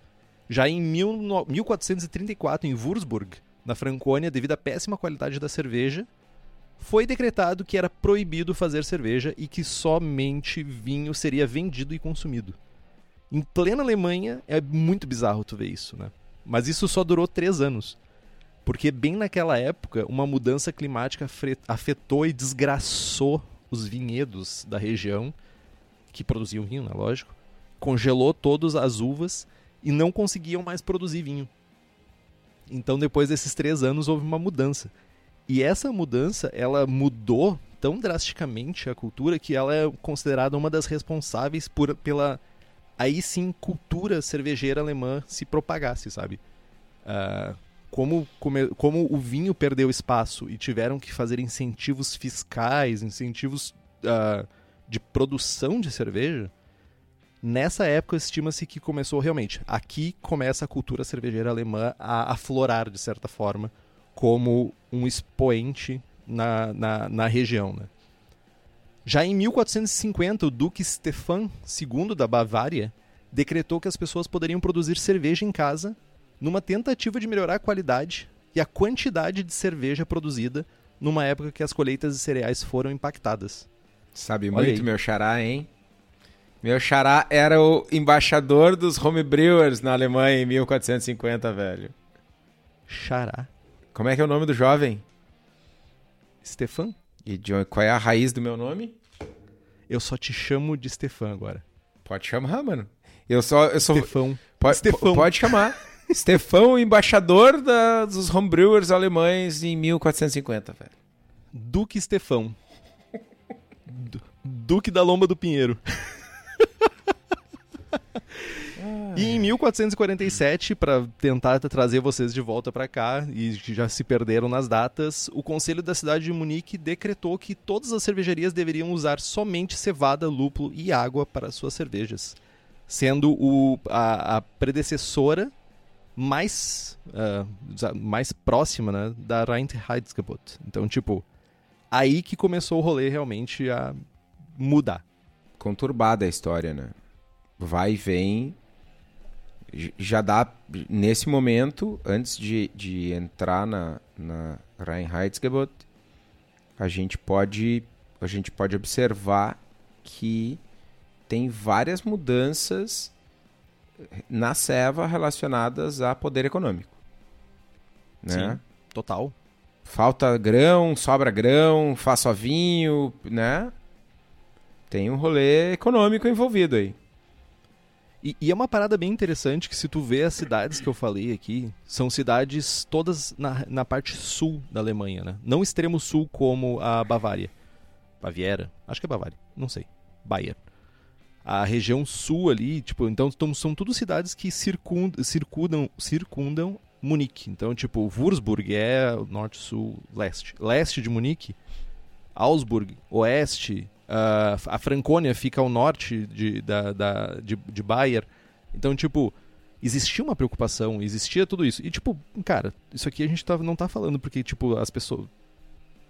B: Já em 1434, em Würzburg, na Franconia, devido à péssima qualidade da cerveja, foi decretado que era proibido fazer cerveja e que somente vinho seria vendido e consumido. Em plena Alemanha, é muito bizarro tu ver isso, né? Mas isso só durou três anos. Porque bem naquela época, uma mudança climática afetou e desgraçou os vinhedos da região, que produziam vinho, né? Lógico. Congelou todas as uvas e não conseguiam mais produzir vinho. Então, depois desses três anos, houve uma mudança. E essa mudança, ela mudou tão drasticamente a cultura que ela é considerada uma das responsáveis por, pela, aí sim, cultura cervejeira alemã se propagasse, sabe? Uh, como, como, como o vinho perdeu espaço e tiveram que fazer incentivos fiscais, incentivos uh, de produção de cerveja, Nessa época, estima-se que começou realmente. Aqui começa a cultura cervejeira alemã a aflorar, de certa forma, como um expoente na, na, na região. Né? Já em 1450, o Duque Stefan II da Bavária decretou que as pessoas poderiam produzir cerveja em casa numa tentativa de melhorar a qualidade e a quantidade de cerveja produzida numa época que as colheitas de cereais foram impactadas.
A: Sabe
B: Olha
A: muito
B: aí.
A: meu xará, hein? Meu xará era o embaixador dos homebrewers na Alemanha em 1450, velho.
B: Xará.
A: Como é que é o nome do jovem?
B: Stefan?
A: E de- qual é a raiz do meu nome?
B: Eu só te chamo de Stefan agora.
A: Pode chamar, mano. Eu só. Eu sou,
B: Stefão.
A: pode,
B: Stefão.
A: pode chamar. Stefão, embaixador da- dos homebrewers alemães em 1450, velho.
B: Duque Stefão. Du- Duque da Lomba do Pinheiro. E em 1447, para tentar trazer vocês de volta para cá e já se perderam nas datas, o Conselho da cidade de Munique decretou que todas as cervejarias deveriam usar somente cevada, lúpulo e água para suas cervejas, sendo o, a, a predecessora mais, ah, mais próxima né, da Reinheitsgebot. Então, tipo, aí que começou o rolê realmente a mudar.
A: Conturbada a história, né? Vai e vem. Já dá, nesse momento, antes de, de entrar na, na Reinheitsgebot, a gente pode a gente pode observar que tem várias mudanças na Seva relacionadas a poder econômico. Né?
B: Sim. Total.
A: Falta grão, sobra grão, faz só vinho, né? Tem um rolê econômico envolvido aí.
B: E, e é uma parada bem interessante que se tu vê as cidades que eu falei aqui, são cidades todas na, na parte sul da Alemanha, né? Não extremo sul como a Bavária. Baviera? Acho que é Bavária, não sei. Bayer. A região sul ali, tipo, então são tudo cidades que circundam, circundam, circundam Munique. Então, tipo, Würzburg é norte, sul, leste. Leste de Munique, Augsburg, oeste, ah, a Francônia fica ao norte de, da, da- de, de Bayer. Então, tipo, existia uma preocupação, existia tudo isso. E, tipo, cara, isso aqui a gente tá, não tá falando porque, tipo, as pessoas.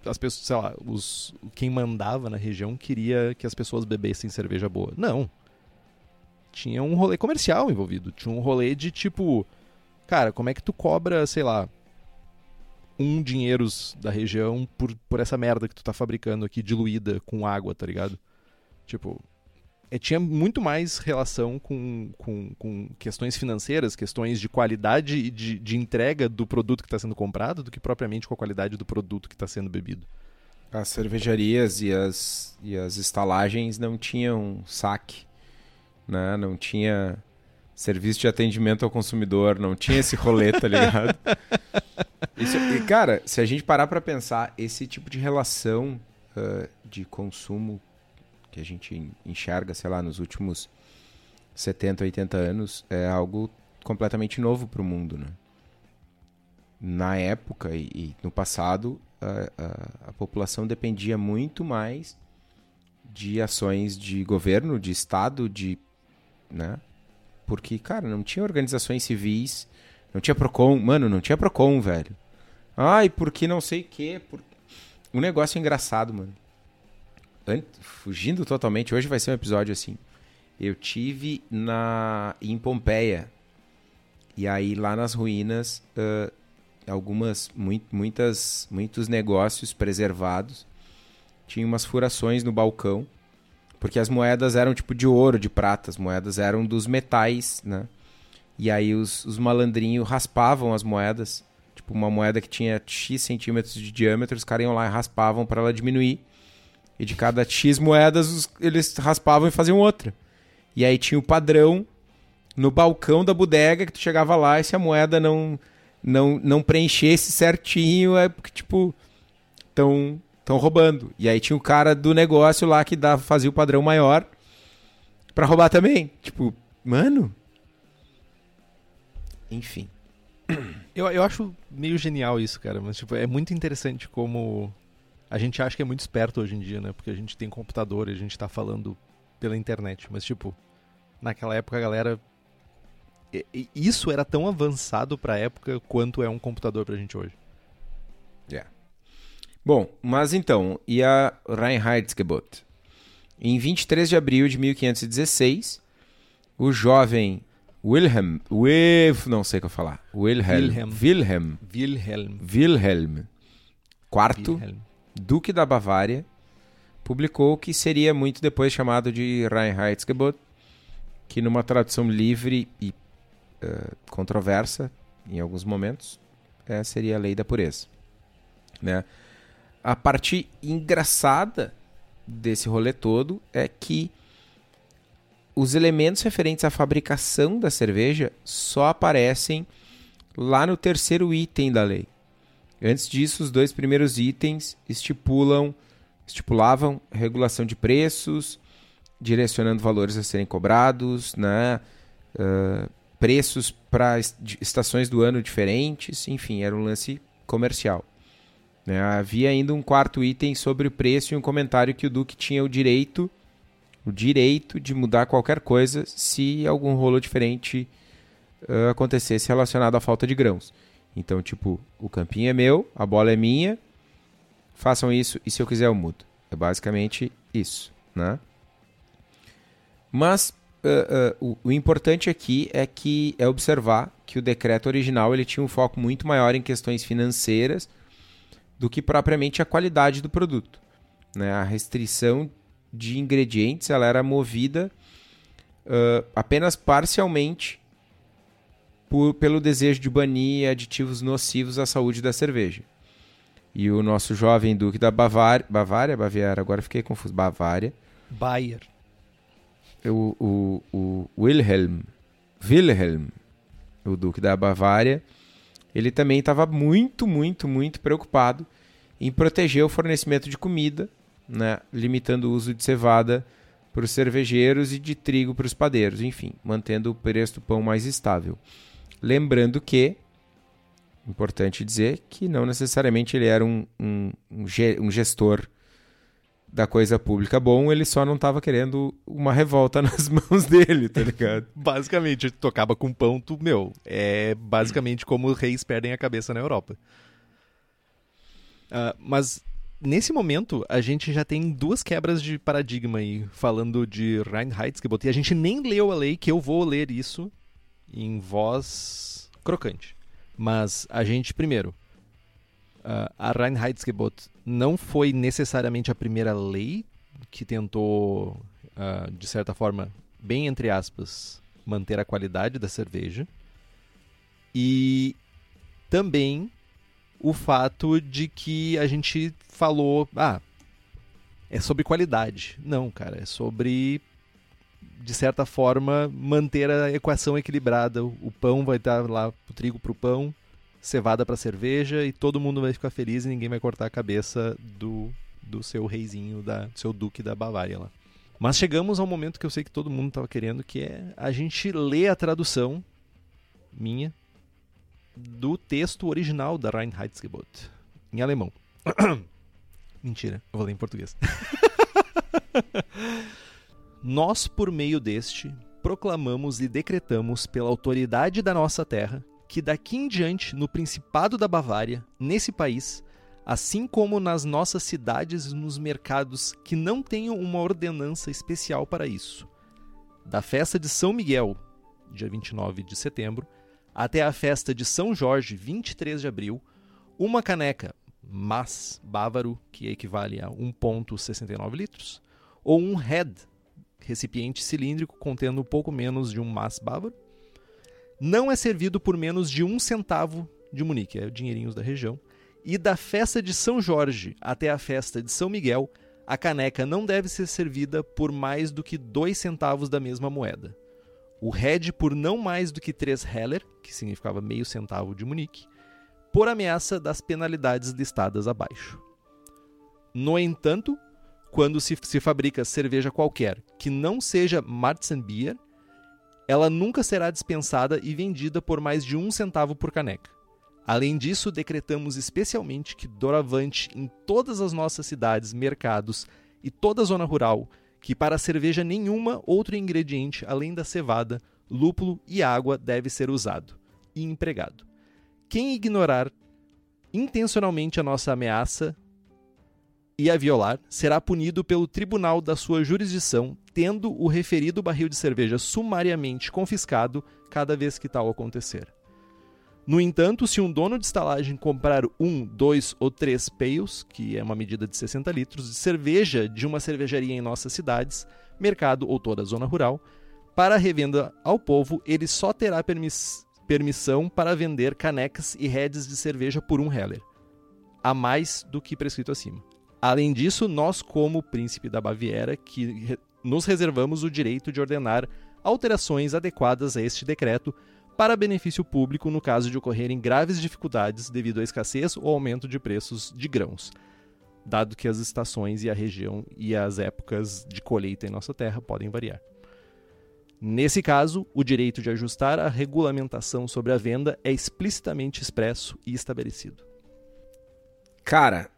B: As pessoas, sei lá, os, quem mandava na região queria que as pessoas bebessem cerveja boa. Não. Tinha um rolê comercial envolvido. Tinha um rolê de tipo. Cara, como é que tu cobra, sei lá, um dinheiros da região por, por essa merda que tu tá fabricando aqui diluída com água, tá ligado? Tipo, é, tinha muito mais relação com, com, com questões financeiras, questões de qualidade e de, de entrega do produto que está sendo comprado, do que propriamente com a qualidade do produto que está sendo bebido.
A: As cervejarias e as, e as estalagens não tinham saque, né? Não tinha serviço de atendimento ao consumidor, não tinha esse rolê, tá ligado? Isso- e, cara, se a gente parar pra pensar, esse tipo de relação ah, de consumo que a gente enxerga, sei lá, nos últimos 70, 80 anos, é algo completamente novo pro mundo, né? Na época e, e no passado, a, a- a população dependia muito mais de ações de governo, de Estado, de. né? Porque, cara, não tinha organizações civis, não tinha PROCON. Mano, não tinha PROCON, velho. Ai, porque não sei o quê. Por... Um negócio engraçado, mano. Fugindo totalmente, hoje vai ser um episódio assim. Eu tive na em Pompeia. E aí lá nas ruínas, ah, algumas mui- muitas muitos negócios preservados. Tinha umas furações no balcão, porque as moedas eram tipo de ouro, de prata, as moedas eram dos metais, né? E aí os, os malandrinhos raspavam as moedas, tipo uma moeda que tinha X centímetros de diâmetro, os caras iam lá e raspavam para ela diminuir. E de cada X moedas os- eles raspavam e faziam outra. E aí tinha o padrão no balcão da bodega que tu chegava lá e se a moeda não não, não preenchesse certinho, é porque, tipo, estão tão roubando. E aí tinha o cara do negócio lá que dava, fazia o padrão maior pra roubar também. Tipo, mano. Enfim.
B: Eu, eu acho meio genial isso, cara, mas tipo, é muito interessante como a gente acha que é muito esperto hoje em dia, né? Porque a gente tem computador e a gente tá falando pela internet, mas tipo, naquela época a galera isso era tão avançado pra época quanto é um computador pra gente hoje.
A: Bom, mas então, e a Reinheitsgebot? Em 23 de abril de 1516, o jovem Wilhelm, Wilf, não sei o que eu falar,
B: Wilhelm,
A: Wilhelm.
B: Wilhelm,
A: Wilhelm. IV,
B: Wilhelm.
A: Duque da Bavária, publicou o que seria muito depois chamado de Reinheitsgebot, que numa tradução livre e uh, controversa, em alguns momentos, é, seria a lei da pureza. Né? A parte engraçada desse rolê todo é que os elementos referentes à fabricação da cerveja só aparecem lá no terceiro item da lei. Antes disso, os dois primeiros itens estipulam, estipulavam regulação de preços, direcionando valores a serem cobrados, né? Uh, preços para estações do ano diferentes, enfim, era um lance comercial. Né? Havia ainda um quarto item sobre o preço e um comentário que o Duque tinha o direito, o direito de mudar qualquer coisa se algum rolo diferente uh, acontecesse relacionado à falta de grãos. Então, tipo, o campinho é meu, a bola é minha, façam isso e se eu quiser eu mudo. É basicamente isso, né? Mas uh, uh, o, o, importante aqui é que é observar que o decreto original ele tinha um foco muito maior em questões financeiras do que propriamente a qualidade do produto. Né? A restrição de ingredientes ela era movida uh, apenas parcialmente por, pelo desejo de banir aditivos nocivos à saúde da cerveja. E o nosso jovem duque da Bavária, Bavária, Baviera, agora fiquei confuso, Bavária.
B: Bayer.
A: O, o, o Wilhelm, Wilhelm, o duque da Bavária, ele também estava muito, muito, muito preocupado em proteger o fornecimento de comida, né, limitando o uso de cevada para os cervejeiros e de trigo para os padeiros, enfim, mantendo o preço do pão mais estável. Lembrando que, importante dizer, que não necessariamente ele era um, um, um gestor da coisa pública bom, ele só não estava querendo uma revolta nas mãos dele, tá ligado?
B: basicamente, tu acaba com pão, tu, meu, é basicamente como reis perdem a cabeça na Europa. Uh, mas nesse momento, a gente já tem duas quebras de paradigma aí, falando de Reinheitsgebot, e a gente nem leu a lei, que eu vou ler isso em voz crocante. Mas a gente, primeiro, uh, a Reinheitsgebot não foi necessariamente a primeira lei que tentou, uh, de certa forma, bem entre aspas, manter a qualidade da cerveja. E também o fato de que a gente falou, ah, é sobre qualidade. Não, cara, é sobre de certa forma manter a equação equilibrada. O pão vai estar lá, o trigo para o pão, cevada para cerveja e todo mundo vai ficar feliz e ninguém vai cortar a cabeça do, do seu reizinho, da, do seu duque da Bavária lá. Mas chegamos ao momento que eu sei que todo mundo estava querendo, que é a gente ler a tradução minha do texto original da Reinheitsgebot, em alemão. Mentira, eu vou ler em português. Nós, por meio deste, proclamamos e decretamos pela autoridade da nossa terra que daqui em diante, no Principado da Bavária, nesse país, assim como nas nossas cidades e nos mercados que não tenham uma ordenança especial para isso, da festa de São Miguel, dia 29 de setembro, até a festa de São Jorge, 23 de abril, uma caneca mas bávaro, que equivale a 1,69 litros, ou um head, recipiente cilíndrico contendo pouco menos de um mas bávaro, não é servido por menos de um centavo de Munique, é dinheirinhos da região. E da festa de São Jorge até a festa de São Miguel, a caneca não deve ser servida por mais do que dois centavos da mesma moeda. O Red por não mais do que três Heller, que significava meio centavo de Munique, por ameaça das penalidades listadas abaixo. No entanto, quando se, se fabrica cerveja qualquer que não seja Marzenbier, ela nunca será dispensada e vendida por mais de um centavo por caneca. Além disso, decretamos especialmente que doravante em todas as nossas cidades, mercados e toda a zona rural, que para cerveja nenhuma outro ingrediente além da cevada, lúpulo e água deve ser usado e empregado. Quem ignorar intencionalmente a nossa ameaça e a violar, será punido pelo tribunal da sua jurisdição, tendo o referido barril de cerveja sumariamente confiscado cada vez que tal acontecer. No entanto, se um dono de estalagem comprar um, dois ou três pails, que é uma medida de 60 litros, de cerveja de uma cervejaria em nossas cidades, mercado ou toda a zona rural, para revenda ao povo, ele só terá permiss permissão para vender canecas e redes de cerveja por um heller, a mais do que prescrito acima. Além disso, nós, como príncipe da Baviera, que nos reservamos o direito de ordenar alterações adequadas a este decreto para benefício público no caso de ocorrerem graves dificuldades devido à escassez ou aumento de preços de grãos, dado que as estações e a região e as épocas de colheita em nossa terra podem variar. Nesse caso, o direito de ajustar a regulamentação sobre a venda é explicitamente expresso e estabelecido.
A: Cara,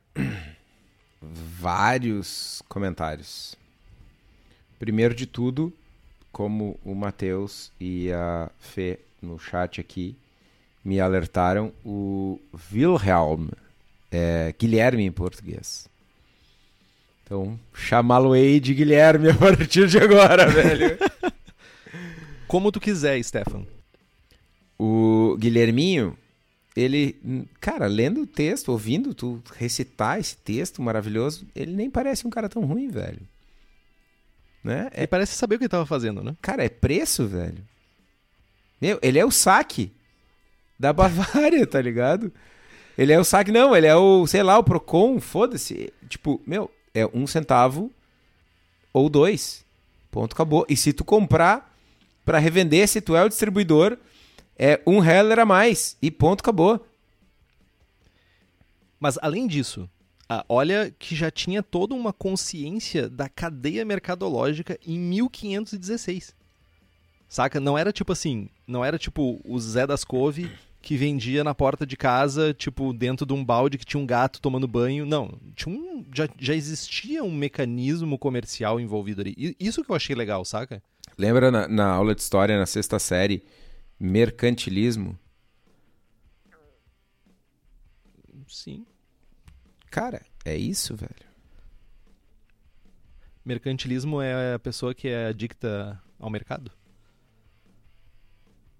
A: vários comentários. Primeiro de tudo, como o Matheus e a Fê no chat aqui me alertaram, o Wilhelm, é, Guilherme em português. Então, chamá-lo-ei de Guilherme a partir de agora, velho.
B: Como tu quiser, Stefan.
A: O Guilherminho, ele, cara, lendo o texto, ouvindo tu recitar esse texto maravilhoso, ele nem parece um cara tão ruim, velho. Né?
B: Ele parece saber o que ele tava fazendo, né?
A: Cara, é preço, velho. Meu, ele é o saque da Bavária, tá ligado? Ele é o saque, não, ele é o, sei lá, o Procon, foda-se. Tipo, meu, é um centavo ou dois. Ponto, acabou. E se tu comprar para revender, se tu é o distribuidor, é um heller a mais. E ponto, acabou.
B: Mas além disso, ah, olha que já tinha toda uma consciência da cadeia mercadológica em 1516. Saca? Não era tipo assim, não era tipo o Zé das Couve que vendia na porta de casa, tipo, dentro de um balde que tinha um gato tomando banho. Não, tinha um, já, já existia um mecanismo comercial envolvido ali. Isso que eu achei legal, saca?
A: Lembra na, na aula de história, na sexta série, mercantilismo?
B: Sim.
A: Cara, é isso, velho.
B: Mercantilismo é a pessoa que é adicta ao mercado?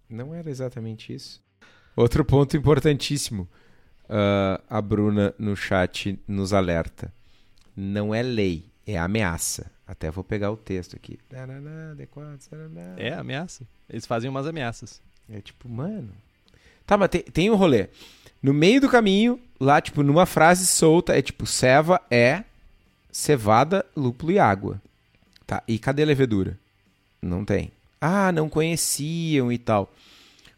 A: Não era exatamente isso. Outro ponto importantíssimo. Uh, a Bruna no chat nos alerta. Não é lei, é ameaça. Até vou pegar o texto aqui.
B: É ameaça. Eles fazem umas ameaças.
A: É tipo, mano. Tá, mas tem, tem um rolê. No meio do caminho, lá, tipo, numa frase solta, é tipo, ceva é cevada, lúpulo e água. Tá, e cadê a levedura? Não tem. Ah, não conheciam e tal.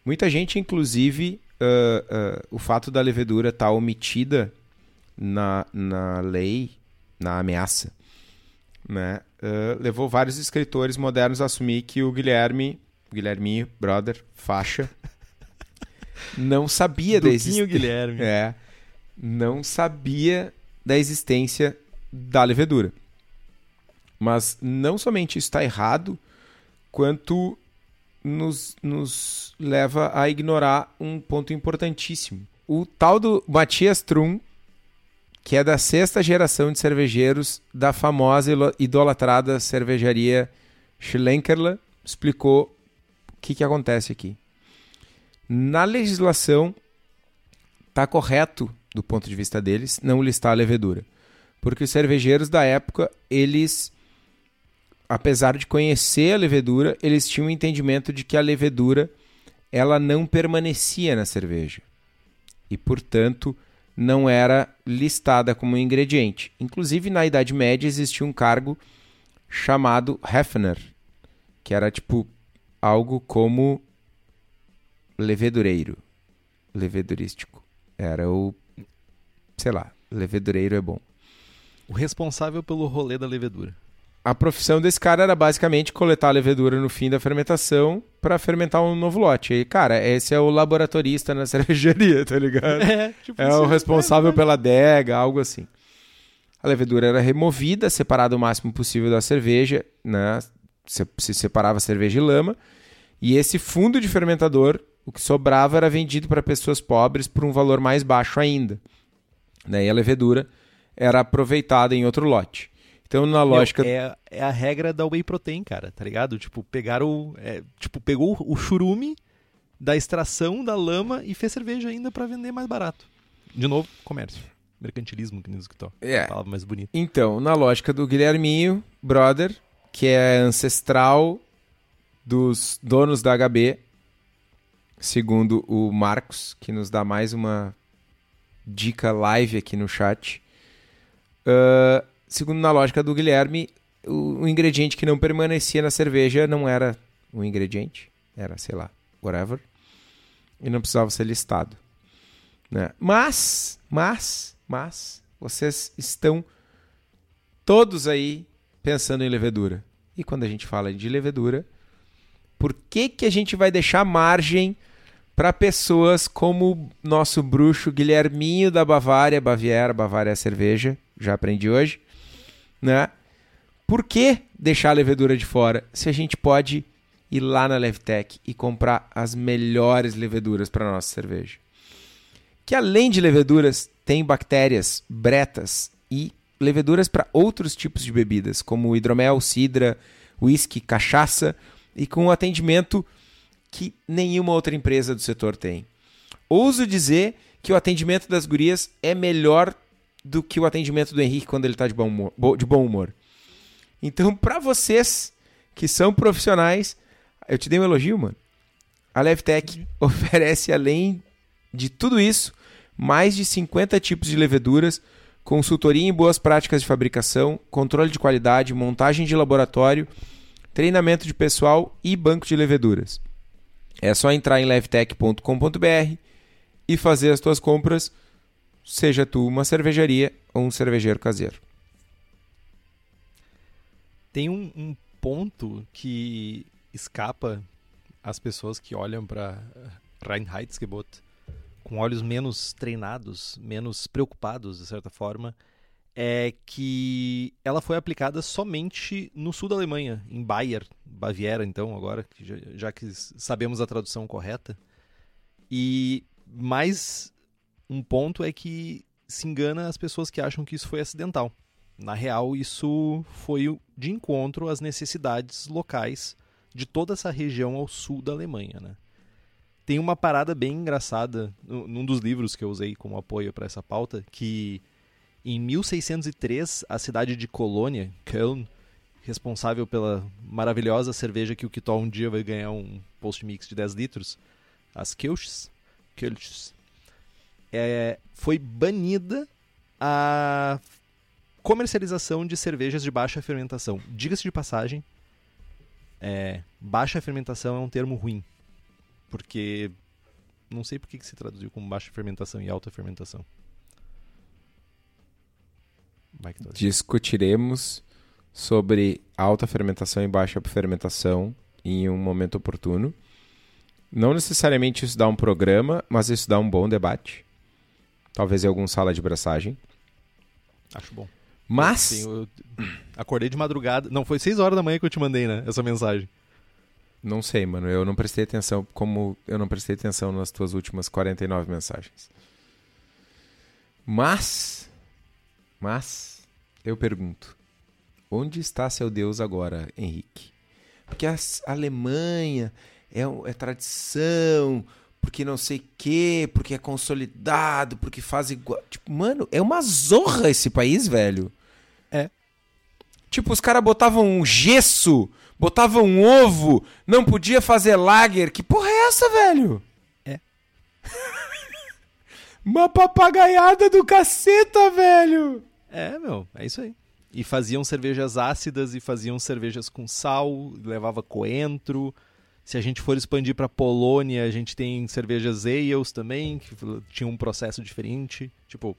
A: Muita gente, inclusive, uh, uh, o fato da levedura estar tá omitida na, na lei, na ameaça, né? Uh, levou vários escritores modernos a assumir que o Guilherme, Guilherminho, brother, faixa, não sabia da existência.
B: Guilherme.
A: É, não sabia da existência da levedura. Mas não somente isso está errado, quanto nos, nos leva a ignorar um ponto importantíssimo. O tal do Matias Trum, que é da sexta geração de cervejeiros da famosa e idolatrada cervejaria Schlenkerla, explicou o que, que acontece aqui. Na legislação, está correto, do ponto de vista deles, não listar a levedura. Porque os cervejeiros da época, eles apesar de conhecer a levedura, eles tinham o um entendimento de que a levedura ela não permanecia na cerveja e, portanto, não era listada como ingrediente. Inclusive, na Idade Média existia um cargo chamado Hefner, que era tipo algo como levedureiro, levedurístico. Era o, sei lá, levedureiro é bom.
B: O responsável pelo rolê da levedura
A: a profissão desse cara era basicamente coletar a levedura no fim da fermentação para fermentar um novo lote. E, cara, esse é o laboratorista na cervejaria, tá ligado? É, tipo é o responsável pela adega, algo assim. A levedura era removida, separada o máximo possível da cerveja, né? Se, se separava cerveja e lama. E esse fundo de fermentador, o que sobrava, era vendido para pessoas pobres por um valor mais baixo ainda. Daí a levedura era aproveitada em outro lote. Então, na lógica.
B: Meu, é, é, a regra da whey protein, cara, tá ligado? Tipo, pegaram. É, tipo, pegou o churume, da extração da lama e fez cerveja ainda para vender mais barato. De novo, comércio. Mercantilismo, que diz que tô.
A: É.
B: Palavra mais bonita.
A: Então, na lógica do Guilherminho, brother, que é ancestral dos donos da HB, segundo o Marcos, que nos dá mais uma dica live aqui no chat. Uh, segundo na lógica do Guilherme, o, o, ingrediente que não permanecia na cerveja não era um ingrediente, era, sei lá, whatever, e não precisava ser listado. Né? Mas, mas, mas, vocês estão todos aí pensando em levedura. E quando a gente fala de levedura, por que, que a gente vai deixar margem para pessoas como nosso bruxo Guilherminho da Bavária, Baviera, Bavária cerveja, já aprendi hoje, né? Por que deixar a levedura de fora se a gente pode ir lá na Levtech e comprar as melhores leveduras para nossa cerveja? Que além de leveduras, tem bactérias, bretas e leveduras para outros tipos de bebidas, como hidromel, cidra, whisky, cachaça e com um atendimento que nenhuma outra empresa do setor tem. Ouso dizer que o atendimento das gurias é melhor do que o atendimento do Henrique quando ele está de bom humor. De bom humor. Então, para vocês que são profissionais, eu te dei um elogio, mano. A Levtech uhum. oferece, além de tudo isso, mais de 50 tipos de leveduras, consultoria em boas práticas de fabricação, controle de qualidade, montagem de laboratório, treinamento de pessoal e banco de leveduras. É só entrar em levtech.com.br e fazer as tuas compras, seja tu uma cervejaria ou um cervejeiro caseiro.
B: Tem um, um ponto que escapa as pessoas que olham para Reinheitsgebot com olhos menos treinados, menos preocupados, de certa forma, é que ela foi aplicada somente no sul da Alemanha, em Bayer, Baviera, então, agora, já, já que sabemos a tradução correta. E mais um ponto é que se engana as pessoas que acham que isso foi acidental. Na real, isso foi de encontro às necessidades locais de toda essa região ao sul da Alemanha, né? Tem uma parada bem engraçada num dos livros que eu usei como apoio para essa pauta, que em 1603 a cidade de Colônia, Köln, responsável pela maravilhosa cerveja que o Kitol um dia vai ganhar um post mix de 10 litros, as Kelches, Kelches é, foi banida a comercialização de cervejas de baixa fermentação. Diga-se de passagem, é, baixa fermentação é um termo ruim, porque não sei por que se traduziu como baixa fermentação e alta fermentação.
A: Discutiremos sobre alta fermentação e baixa fermentação em um momento oportuno. Não necessariamente isso dá um programa, mas isso dá um bom debate. Talvez em algum sala de braçagem.
B: Acho bom.
A: Mas.
B: Eu, acordei de madrugada. Não, foi 6 horas da manhã que eu te mandei, né? Essa mensagem.
A: Não sei, mano. Eu não prestei atenção como eu não prestei atenção nas tuas últimas 49 mensagens. Mas. Mas. Eu pergunto. Onde está seu Deus agora, Henrique? Porque a Alemanha é, é tradição, porque não sei o quê, porque é consolidado, porque faz igual. Tipo, mano, é uma zorra esse país, velho.
B: É.
A: Tipo, os caras botavam um gesso, botavam um ovo, não podia fazer lager. Que porra é essa, velho?
B: É.
A: uma papagaiada do caceta, velho.
B: É, meu, é isso aí. E faziam cervejas ácidas e faziam cervejas com sal, levava coentro. Se a gente for expandir para Polônia, a gente tem cervejas ales também, que tinham um processo diferente. Tipo.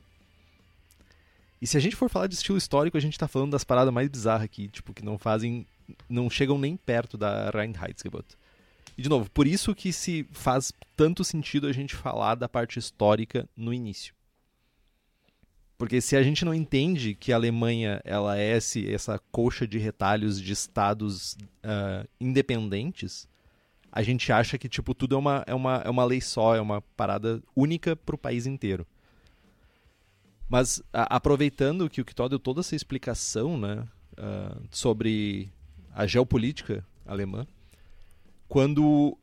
B: E se a gente for falar de estilo histórico, a gente tá falando das paradas mais bizarras aqui, tipo, que não fazem. não chegam nem perto da Reinheitsgebot. E de novo, por isso que se faz tanto sentido a gente falar da parte histórica no início. Porque se a gente não entende que a Alemanha ela é esse, essa coxa de retalhos de estados uh, independentes, a gente acha que tipo tudo é uma, é, uma, é uma lei só, é uma parada única para o país inteiro. Mas a, aproveitando que o Kitó deu toda essa explicação né, uh, sobre a geopolítica alemã, quando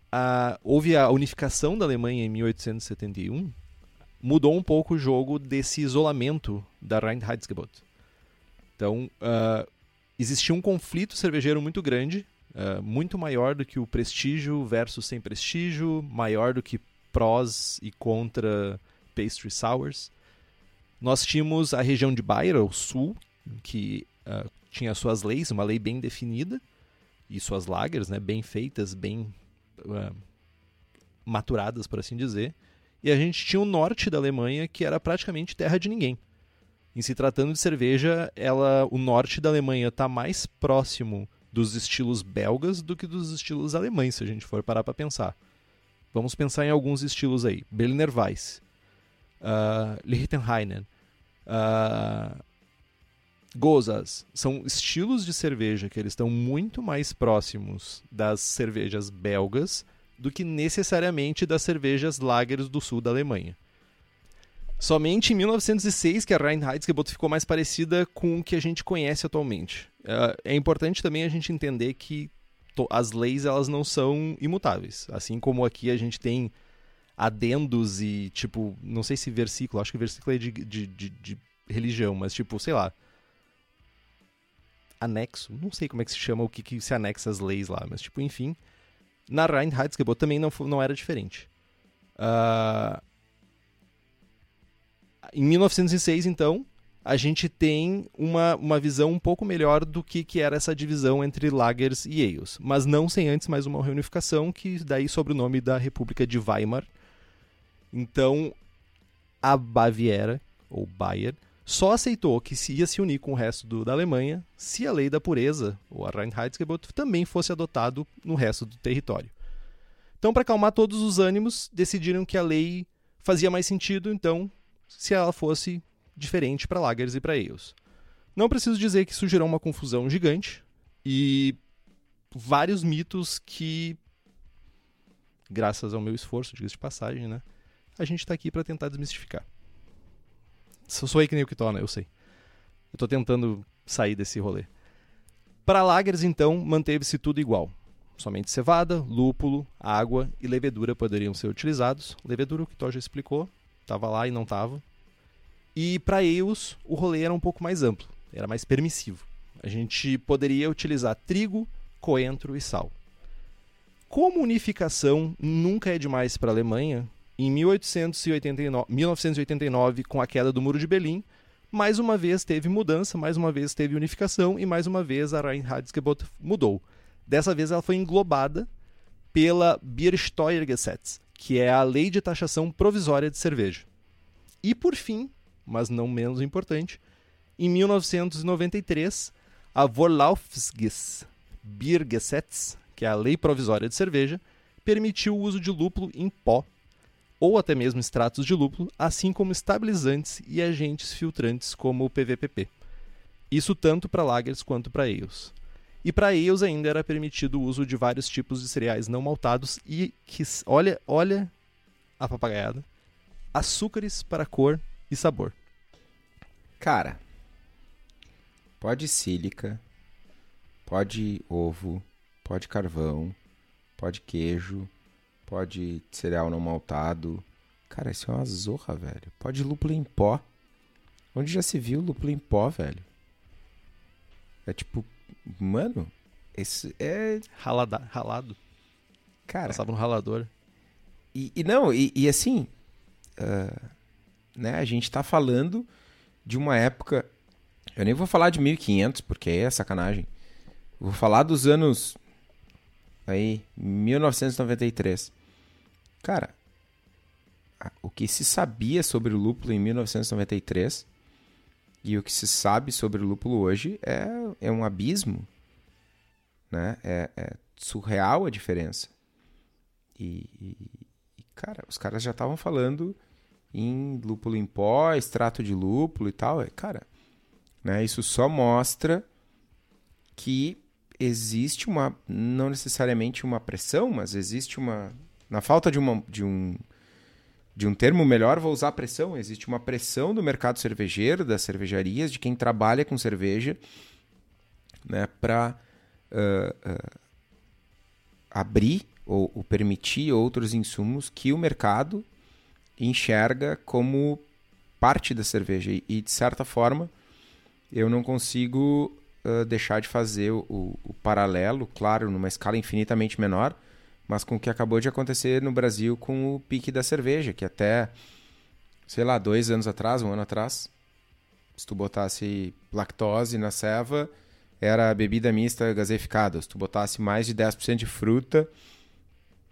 B: houve a unificação da Alemanha em 1871, mudou um pouco o jogo desse isolamento da Reinheitsgebot. Então, uh, existia um conflito cervejeiro muito grande, uh, muito maior do que o prestígio versus sem prestígio, maior do que prós e contra pastry sours. Nós tínhamos a região de Bayer, o sul, que uh, tinha suas leis, uma lei bem definida, e suas lagers, né, bem feitas, bem uh, maturadas, por assim dizer. E a gente tinha o norte da Alemanha, que era praticamente terra de ninguém. Em se tratando de cerveja, ela, o norte da Alemanha está mais próximo dos estilos belgas do que dos estilos alemães, se a gente for parar para pensar. Vamos pensar em alguns estilos aí. Berliner Weiss, uh, Lichtenheinen, uh, Gozas são estilos de cerveja que eles estão muito mais próximos das cervejas belgas do que necessariamente das cervejas lagers do sul da Alemanha. Somente em 1906 que a Reinheitsgebot ficou mais parecida com o que a gente conhece atualmente. É, é importante também a gente entender que as leis elas não são imutáveis. Assim como aqui a gente tem adendos e, tipo, não sei se versículo, acho que versículo é de, de, de, de religião, mas, tipo, sei lá, anexo, não sei como é que se chama o que, que se anexa às leis lá, mas tipo, enfim, na Reinheitsgebot também não, não era diferente. Uh... Em 1906, então, a gente tem uma, uma visão um pouco melhor do que, que era essa divisão entre lagers e ales, mas não sem antes mais uma reunificação, que daí sobre o nome da República de Weimar. Então, a Baviera, ou Bayer, só aceitou que se ia se unir com o resto do, da Alemanha se a lei da pureza, ou a Reinheitsgebot, também fosse adotado no resto do território. Então, para acalmar todos os ânimos, decidiram que a lei fazia mais sentido, então, se ela fosse diferente para lagers e para ales. Não preciso dizer que isso gerou uma confusão gigante e vários mitos que, graças ao meu esforço, diga de passagem, né, a gente está aqui para tentar desmistificar. Sou aí que nem o Kitona, eu sei. Eu tô tentando sair desse rolê. Para lagers, então, manteve-se tudo igual. Somente cevada, lúpulo, água e levedura poderiam ser utilizados. Levedura, o que já explicou, estava lá e não estava. E para ales, o rolê era um pouco mais amplo, era mais permissivo. A gente poderia utilizar trigo, coentro e sal. Como unificação nunca é demais para a Alemanha, em 1889, 1989, com a queda do Muro de Berlim, mais uma vez teve mudança, mais uma vez teve unificação e mais uma vez a Reinheitsgebot mudou. Dessa vez ela foi englobada pela Biersteuergesetz, que é a lei de taxação provisória de cerveja. E por fim, mas não menos importante, em 1993, a Vorlaufsges Biergesetz, que é a lei provisória de cerveja, permitiu o uso de lúpulo em pó ou até mesmo extratos de lúpulo, assim como estabilizantes e agentes filtrantes como o PVPP. Isso tanto para lagers quanto para ales. E para ales ainda era permitido o uso de vários tipos de cereais não maltados e que olha, olha a papagaiada, açúcares para cor e sabor.
A: Cara, pode sílica, pode ovo, pode carvão, pode queijo, Pode cereal não maltado. Cara, isso é uma zorra, velho. Pode lúpulo em pó. Onde já se viu lúpulo em pó, velho? É tipo, mano, esse é.
B: Ralada, ralado.
A: Cara.
B: Passava no ralador.
A: E, e não, e, e assim. Uh, né, a gente tá falando de uma época. Eu nem vou falar de 1500, porque é sacanagem. vou falar dos anos. Aí, 1993. Cara, o que se sabia sobre o lúpulo em 1993 e o que se sabe sobre o lúpulo hoje é, é um abismo. Né? É, é surreal a diferença. E, e, cara, os caras já estavam falando em lúpulo em pó, extrato de lúpulo e tal. Cara, né, isso só mostra que existe uma, não necessariamente uma pressão, mas existe uma na falta de, uma, de, um, de um termo melhor, vou usar pressão. Existe uma pressão do mercado cervejeiro, das cervejarias, de quem trabalha com cerveja, né, para uh, uh, abrir ou, ou permitir outros insumos que o mercado enxerga como parte da cerveja. E, de certa forma, eu não consigo uh, deixar de fazer o, o, paralelo, claro, numa escala infinitamente menor, mas com o que acabou de acontecer no Brasil com o pique da cerveja, que até, sei lá, dois anos atrás, um ano atrás, se tu botasse lactose na ceva, era bebida mista gaseificada. Se tu botasse mais de 10% de fruta,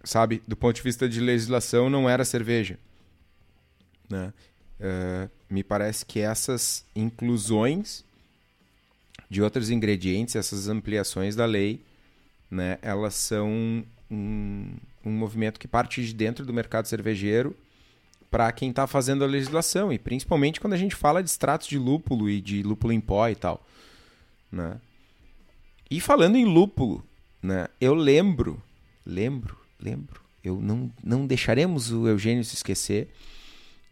A: sabe, do ponto de vista de legislação, não era cerveja. Né? Uh, me parece que essas inclusões de outros ingredientes, essas ampliações da lei, né, elas são um, um movimento que parte de dentro do mercado cervejeiro para quem está fazendo a legislação, e principalmente quando a gente fala de extratos de lúpulo e de lúpulo em pó e tal. Né? E falando em lúpulo, né, eu lembro, lembro, lembro, eu não, não deixaremos o Eugênio se esquecer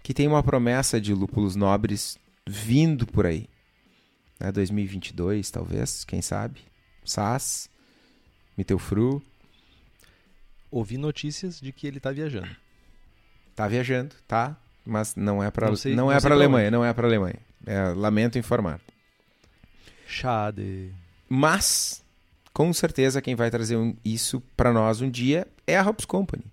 A: que tem uma promessa de lúpulos nobres vindo por aí né, 2022, talvez, quem sabe. SAS, Mittelfru.
B: Ouvi notícias de que ele está viajando.
A: Tá viajando, tá? Mas não é para não, não, não, é para Alemanha, não é para Alemanha. É, lamento informar.
B: Schade.
A: Mas com certeza quem vai trazer um, isso para nós um dia é a Hops Company,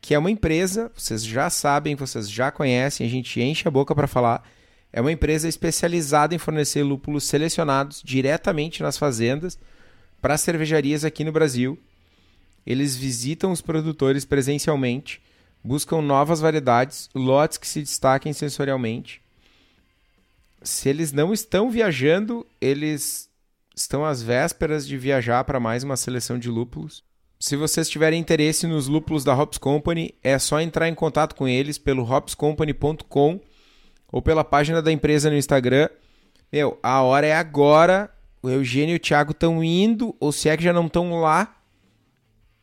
A: que é uma empresa, vocês já sabem, vocês já conhecem, a gente enche a boca para falar é uma empresa especializada em fornecer lúpulos selecionados diretamente nas fazendas para cervejarias aqui no Brasil. Eles visitam os produtores presencialmente, buscam novas variedades, lotes que se destaquem sensorialmente. Se eles não estão viajando, eles estão às vésperas de viajar para mais uma seleção de lúpulos. Se vocês tiverem interesse nos lúpulos da Hops Company, é só entrar em contato com eles pelo hopscompany.com ou pela página da empresa no Instagram. Meu, a hora é agora. O Eugênio e o Thiago estão indo, ou se é que já não estão lá,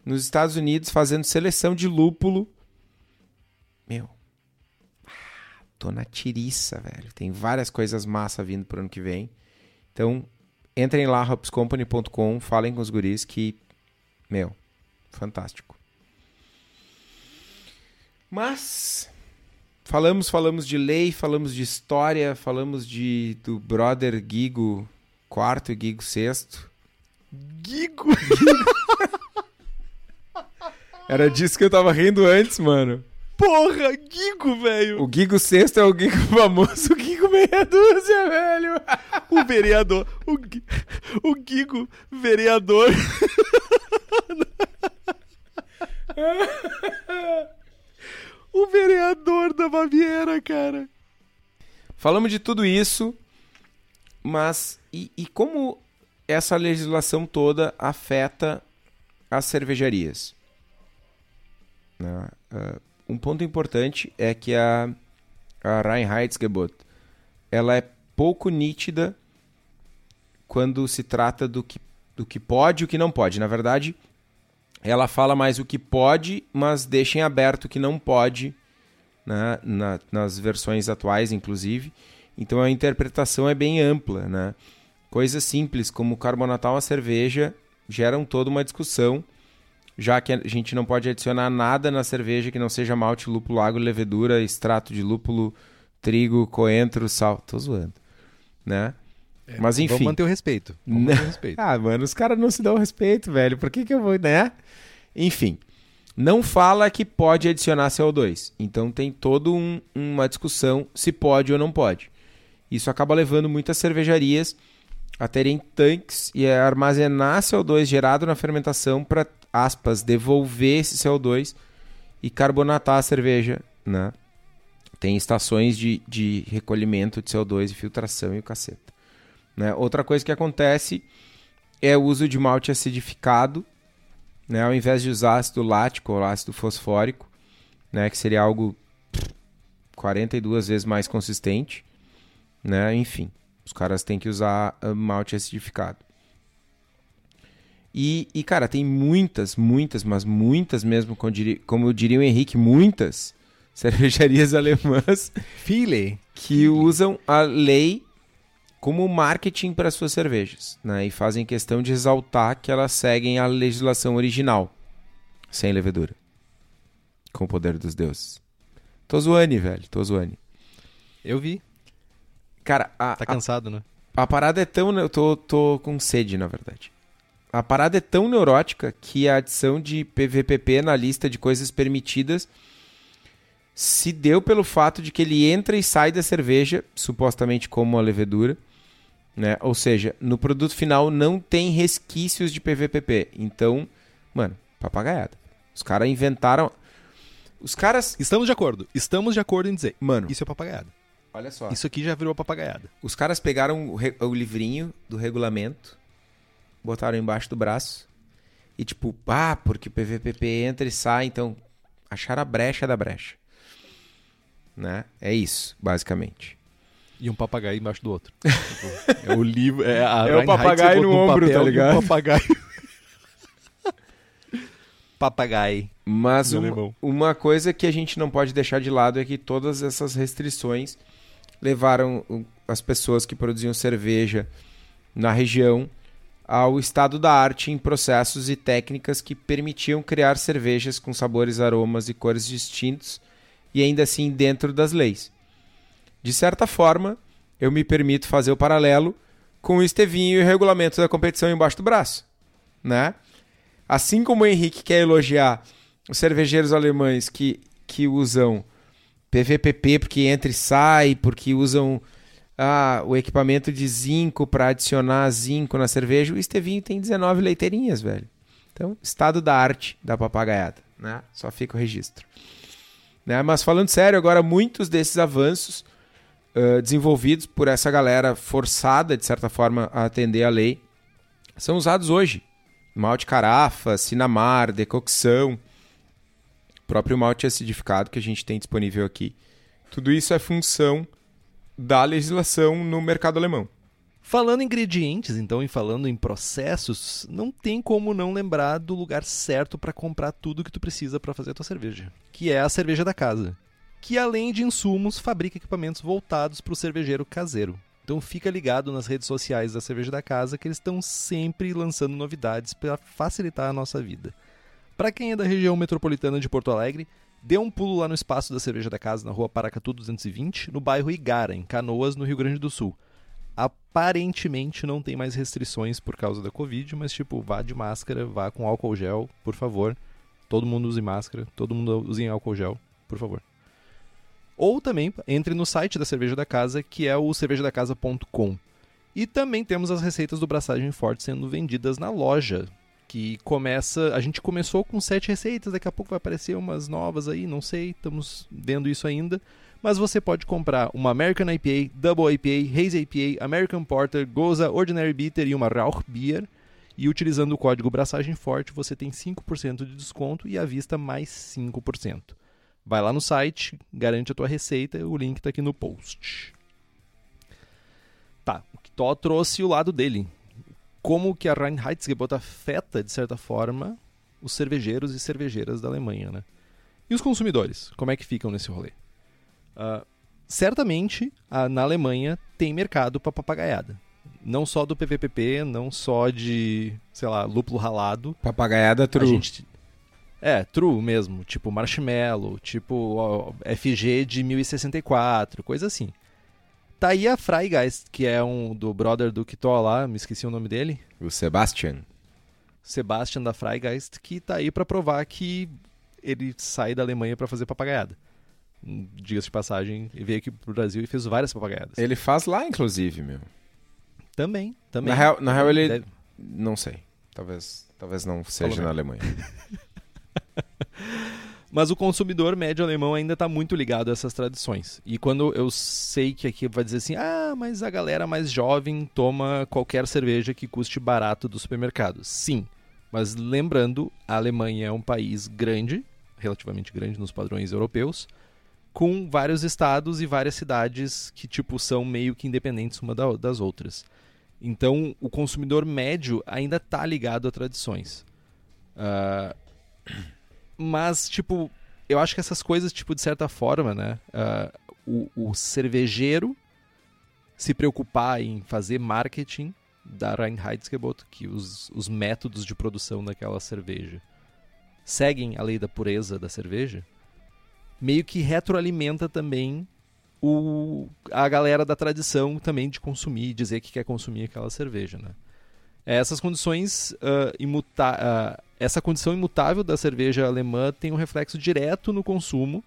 A: nos Estados Unidos, fazendo seleção de lúpulo. Meu, tô na tiriça, velho. Tem várias coisas massa vindo pro ano que vem. Então, entrem lá, hopscompany.com, falem com os guris que, meu, fantástico. Mas Falamos, falamos de lei, falamos de história, falamos de do brother Gigo quarto e Gigo sexto.
B: Gigo?
A: Era disso que eu tava rindo antes, mano.
B: Porra, Gigo, velho.
A: O Gigo sexto é o Gigo famoso, o Gigo meia dúzia, velho.
B: o vereador, o, o Gigo vereador. o vereador da Baviera, cara.
A: Falamos de tudo isso, mas e, e como essa legislação toda afeta as cervejarias? Uh, um ponto importante é que a, a Reinheitsgebot ela é pouco nítida quando se trata do que, do que pode e o que não pode. Na verdade, ela fala mais o que pode, mas deixa em aberto o que não pode, né? Na, nas versões atuais, inclusive. Então a interpretação é bem ampla. Né? Coisas simples como carbonatar uma cerveja geram toda uma discussão, já que a gente não pode adicionar nada na cerveja que não seja malte, lúpulo, água, levedura, extrato de lúpulo, trigo, coentro, sal. Tô zoando. Né?
B: É, Mas enfim. Vamos manter o respeito. Vamos manter o respeito.
A: ah, mano, os caras não se dão respeito, velho. Por que, que eu vou, né? Enfim. Não fala que pode adicionar CO2. Então tem toda um, uma discussão se pode ou não pode. Isso acaba levando muitas cervejarias a terem tanques e a armazenar CO2 gerado na fermentação para, aspas, devolver esse CO2 e carbonatar a cerveja, né? Tem estações de, de recolhimento de CO2 e filtração e o caceta. Né? Outra coisa que acontece é o uso de malte acidificado, né? ao invés de usar ácido lático ou ácido fosfórico, né? que seria algo 42 vezes mais consistente. Né? Enfim, os caras têm que usar ah, malte acidificado. E, e, cara, tem muitas, muitas, mas muitas mesmo, como diria, como diria o Henrique, muitas cervejarias alemãs
B: File.
A: que usam a lei como marketing para suas cervejas, né? E fazem questão de exaltar que elas seguem a legislação original, sem levedura. Com o poder dos deuses. Tô zoando, velho. Tô zoando.
B: Eu vi.
A: Cara, a,
B: Tá
A: a
B: cansado, né?
A: A parada é tão. Eu tô, tô com sede, na verdade. A parada é tão neurótica que a adição de PVPP na lista de coisas permitidas se deu pelo fato de que ele entra e sai da cerveja, supostamente como a levedura, né? Ou seja, no produto final não tem resquícios de PVPP. Então, mano, papagaiada. Os caras inventaram. Os caras.
B: Estamos de acordo. Estamos de acordo em dizer.
A: Mano,
B: Isso é papagaiada.
A: olha só.
B: Isso aqui já virou papagaiada.
A: Os caras pegaram o, re- o livrinho do regulamento, botaram embaixo do braço e tipo, ah, porque o PVPP entra e sai, então acharam a brecha da brecha. Né? É isso, basicamente.
B: E um papagaio embaixo do outro. É o livro. É, a
A: É o papagaio no
B: um
A: ombro,
B: papel
A: tá
B: um
A: ligado?
B: papagaio. papagaio.
A: Mas
B: Em
A: uma, coisa que a gente não pode deixar de lado é que todas essas restrições levaram as pessoas que produziam cerveja na região ao estado da arte em processos e técnicas que permitiam criar cervejas com sabores, aromas e cores distintos e ainda assim dentro das leis. De certa forma, eu me permito fazer o paralelo com o Estevinho e o regulamento da competição embaixo do braço, né? Assim como o Henrique quer elogiar os cervejeiros alemães que, que usam PVPP porque entra e sai, porque usam ah, o equipamento de zinco para adicionar zinco na cerveja, o Estevinho tem 19 leiteirinhas, velho. Então, estado da arte da papagaiada, né? Só fica o registro. Né? Mas falando sério, agora muitos desses avanços desenvolvidos por essa galera forçada, de certa forma, a atender a lei, são usados hoje. Malte carafa, cinamar, decocção, próprio malte acidificado que a gente tem disponível aqui. Tudo isso é função da legislação no mercado alemão.
B: Falando em ingredientes, então, e falando em processos, não tem como não lembrar do lugar certo para comprar tudo que tu precisa para fazer a tua cerveja, que é a cerveja da casa, que além de insumos fabrica equipamentos voltados para o cervejeiro caseiro. Então fica ligado nas redes sociais da Cerveja da Casa que eles estão sempre lançando novidades para facilitar a nossa vida. Para quem é da região metropolitana de Porto Alegre, dê um pulo lá no espaço da Cerveja da Casa, na rua Paracatu 220, no bairro Igara, em Canoas, no Rio Grande do Sul. Aparentemente não tem mais restrições por causa da Covid, mas tipo, vá de máscara, vá com álcool gel, por favor. Todo mundo use máscara, todo mundo use álcool gel, por favor. Ou também entre no site da Cerveja da Casa, que é o cervejadacasa.com. E também temos as receitas do Braçagem Forte sendo vendidas na loja, que começa, a gente começou com sete receitas, daqui a pouco vai aparecer umas novas aí, não sei, estamos vendo isso ainda. Mas você pode comprar uma American IPA, Double IPA, Haze IPA, American Porter, Goza, Ordinary Bitter e uma Rauch Beer. E utilizando o código Braçagem Forte, você tem 5% de desconto e à vista mais 5%. Vai lá no site, garante a tua receita, o link está aqui no post. Tá, o Kitó trouxe o lado dele. Como que a Reinheitsgebot afeta, de certa forma, os cervejeiros e cervejeiras da Alemanha, né? E os consumidores, como é que ficam nesse rolê? Ah, certamente, a- na Alemanha tem mercado para papagaiada. Não só do PVPP, não só de, sei lá, lúpulo ralado.
A: Papagaiada
B: A
A: true.
B: gente... É, true mesmo, tipo marshmallow, tipo ó, FG de 1064, coisa assim. Tá aí a Freigeist, que é um do brother do Kitó lá, me esqueci o nome dele.
A: O Sebastian.
B: Sebastian da Freigeist, que tá aí pra provar que ele sai da Alemanha pra fazer papagaiada. Hum, Diga-se de passagem, veio aqui pro Brasil e fez várias papagaiadas.
A: Ele faz lá, inclusive, meu.
B: Também, também.
A: Na real, na real ele.
B: Deve-
A: Não sei. Talvez, talvez não seja
B: Falou
A: na
B: mesmo.
A: Alemanha.
B: Mas o consumidor médio alemão ainda está muito ligado a essas tradições. E quando eu sei que aqui vai dizer assim, ah, mas a galera mais jovem toma qualquer cerveja que custe barato do supermercado. Sim, mas lembrando, a Alemanha é um país grande, relativamente grande nos padrões europeus, com vários estados e várias cidades que tipo são meio que independentes uma da- das outras. Então, o consumidor médio ainda está ligado a tradições. Ah, mas, tipo, eu acho que essas coisas, tipo, de certa forma, né? ah, o, o cervejeiro se preocupar em fazer marketing da Reinheitsgebot, que os, os métodos de produção daquela cerveja. seguem a lei da pureza da cerveja, meio que retroalimenta também o, a galera da tradição também de consumir, dizer que quer consumir aquela cerveja, né? Essas condições uh, imuta uh, essa condição imutável da cerveja alemã tem um reflexo direto no consumo.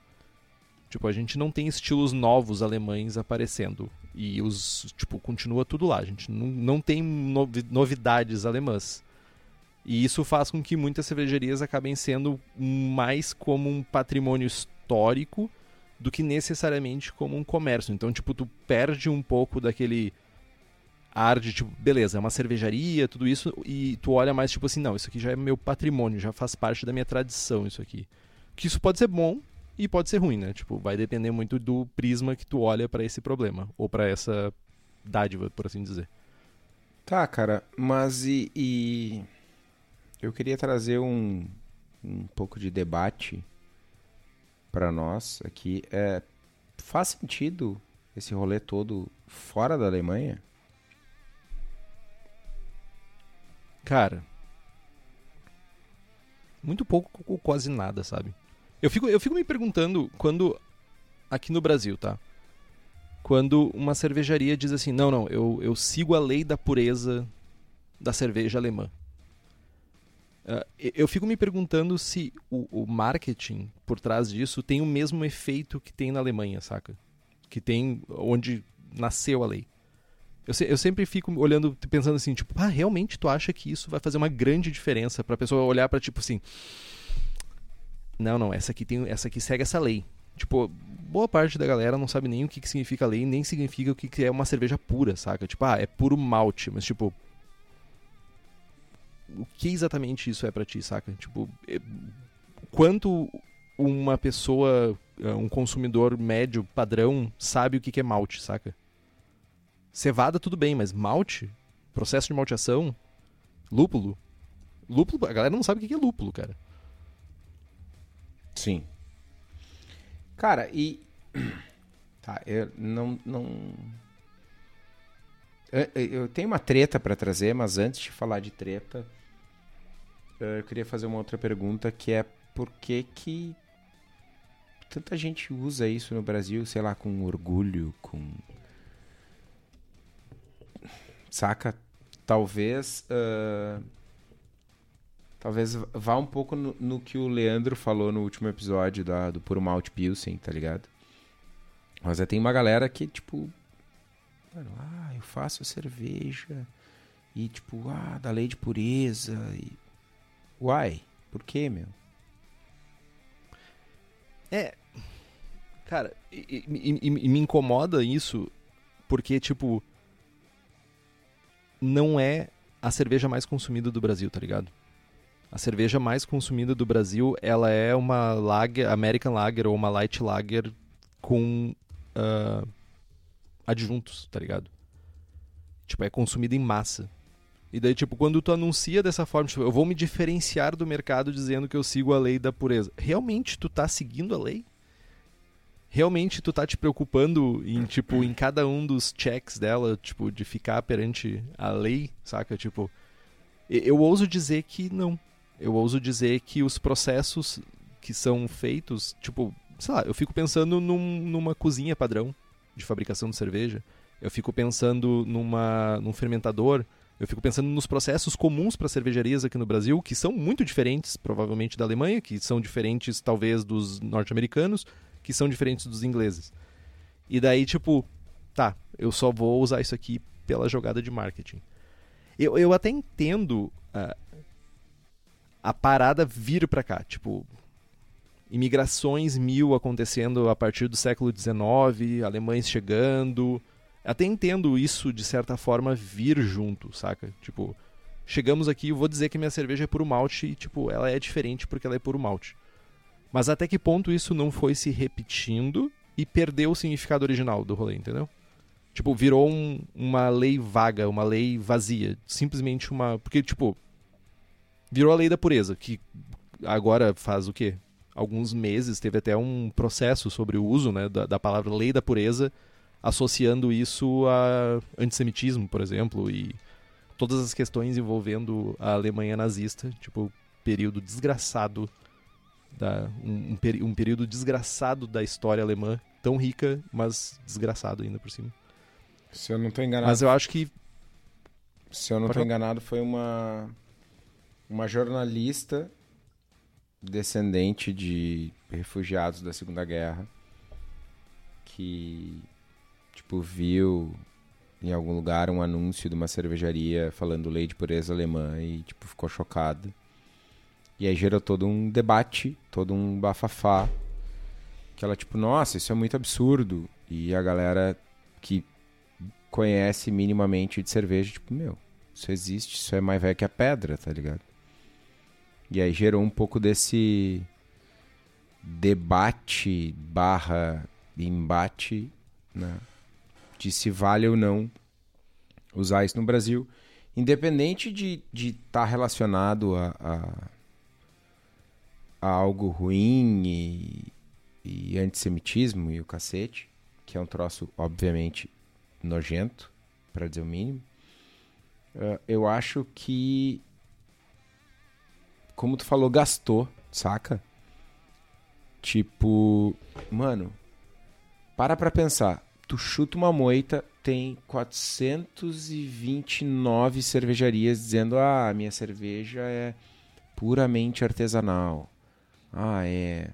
B: Tipo, a gente não tem estilos novos alemães aparecendo. E os, tipo, continua tudo lá. A gente não, não tem novidades alemãs. E isso faz com que muitas cervejarias acabem sendo mais como um patrimônio histórico do que necessariamente como um comércio. Então, tipo, tu perde um pouco daquele ar de, tipo, beleza, é uma cervejaria, tudo isso, e tu olha mais, tipo assim, não, isso aqui já é meu patrimônio, já faz parte da minha tradição, isso aqui. Que isso pode ser bom e pode ser ruim, né? Tipo, vai depender muito do prisma que tu olha para esse problema, ou para essa dádiva, por assim dizer.
A: Tá, cara, mas e, e... eu queria trazer um, um pouco de debate para nós aqui. É, faz sentido esse rolê todo fora da Alemanha?
B: Cara, muito pouco ou quase nada, sabe? Eu fico, eu fico me perguntando quando aqui no Brasil, tá? Quando uma cervejaria diz assim: não, não, eu, eu sigo a lei da pureza da cerveja alemã. Uh, eu fico me perguntando se o, o, marketing por trás disso tem o mesmo efeito que tem na Alemanha, saca? Que tem onde nasceu a lei. Eu, se, eu sempre fico olhando, pensando assim, tipo, ah, realmente tu acha que isso vai fazer uma grande diferença pra pessoa olhar para tipo assim. Não, não, essa aqui tem, essa aqui segue essa lei. Tipo, boa parte da galera não sabe nem o que, que significa lei, nem significa o que, que é uma cerveja pura, saca? Tipo, ah, é puro malte, mas tipo, o que exatamente isso é para ti, saca? Tipo, é, quanto uma pessoa, um consumidor médio, padrão, sabe o que é malte, saca? Cevada, tudo bem, mas malte, processo de malteação, lúpulo. Lúpulo, a galera não sabe o que é lúpulo, cara.
A: Sim. Cara, e. Tá, eu não. não... Eu, eu tenho uma treta para trazer, mas antes de falar de treta, eu queria fazer uma outra pergunta que é por que que tanta gente usa isso no Brasil, sei lá, com orgulho, com saca? Talvez uh... talvez vá um pouco no, no, que o Leandro falou no último episódio da, do Puro Malt Pilsen, tá ligado? Mas tem uma galera que, tipo, mano, ah, eu faço cerveja e, tipo, ah, da lei de pureza e Uai, por quê, meu?
B: É. Cara, e, e, e, me incomoda isso porque, tipo. Não é a cerveja mais consumida do Brasil, tá ligado? A cerveja mais consumida do Brasil, ela é uma lager, American Lager ou uma Light Lager com uh, adjuntos, tá ligado? Tipo, é consumida em massa. E daí, tipo, quando tu anuncia dessa forma, tipo, eu vou me diferenciar do mercado dizendo que eu sigo a lei da pureza. Realmente tu tá seguindo a lei? Realmente tu tá te preocupando em, tipo, em cada um dos checks dela, tipo, de ficar perante a lei, saca? Tipo, eu ouso dizer que não. Eu ouso dizer que os processos que são feitos, tipo, sei lá, eu fico pensando num, numa cozinha padrão de fabricação de cerveja. Eu fico pensando numa, num fermentador eu fico pensando nos processos comuns para cervejarias aqui no Brasil, que são muito diferentes, provavelmente, da Alemanha, que são diferentes, talvez, dos norte-americanos, que são diferentes dos ingleses. E daí, tipo, tá, eu só vou usar isso aqui pela jogada de marketing. Eu, eu até entendo uh, a parada vir para cá, tipo, imigrações mil acontecendo a partir do século XIX, alemães chegando, até entendo isso, de certa forma, vir junto, saca? Tipo, chegamos aqui, vou dizer que minha cerveja é puro malte e, tipo, ela é diferente porque ela é puro malte. Mas até que ponto isso não foi se repetindo e perdeu o significado original do rolê, entendeu? Tipo, virou um, uma lei vaga, uma lei vazia. Simplesmente uma. Porque, tipo. Virou a lei da pureza, que agora faz o quê? Alguns meses teve até um processo sobre o uso né, da, da palavra lei da pureza associando isso a antissemitismo, por exemplo, e todas as questões envolvendo a Alemanha nazista, tipo, período desgraçado Da, um, um, um período desgraçado da história alemã, tão rica, mas desgraçado ainda por cima.
A: Se eu não tô enganado.
B: Mas eu acho que.
A: Se eu não tô enganado, foi uma. Uma jornalista descendente de refugiados da Segunda Guerra que tipo viu em algum lugar um anúncio de uma cervejaria falando lei de pureza alemã e tipo ficou chocada. E aí gerou todo um debate, todo um bafafá. Que ela tipo, nossa, isso é muito absurdo. E a galera que conhece minimamente de cerveja, tipo, meu, isso existe, isso é mais velho que a pedra, tá ligado? E aí gerou um pouco desse debate barra embate né, de se vale ou não usar isso no Brasil, independente de estar de tá relacionado a, a, a, algo ruim e, e antissemitismo e o cacete, que é um troço, obviamente, nojento, para dizer o mínimo. Uh, eu acho que como tu falou, gastou, saca? Tipo, mano, para pra pensar. Tu chuta uma moita, tem 429 cervejarias dizendo: ah, minha cerveja é puramente artesanal. Ah, é.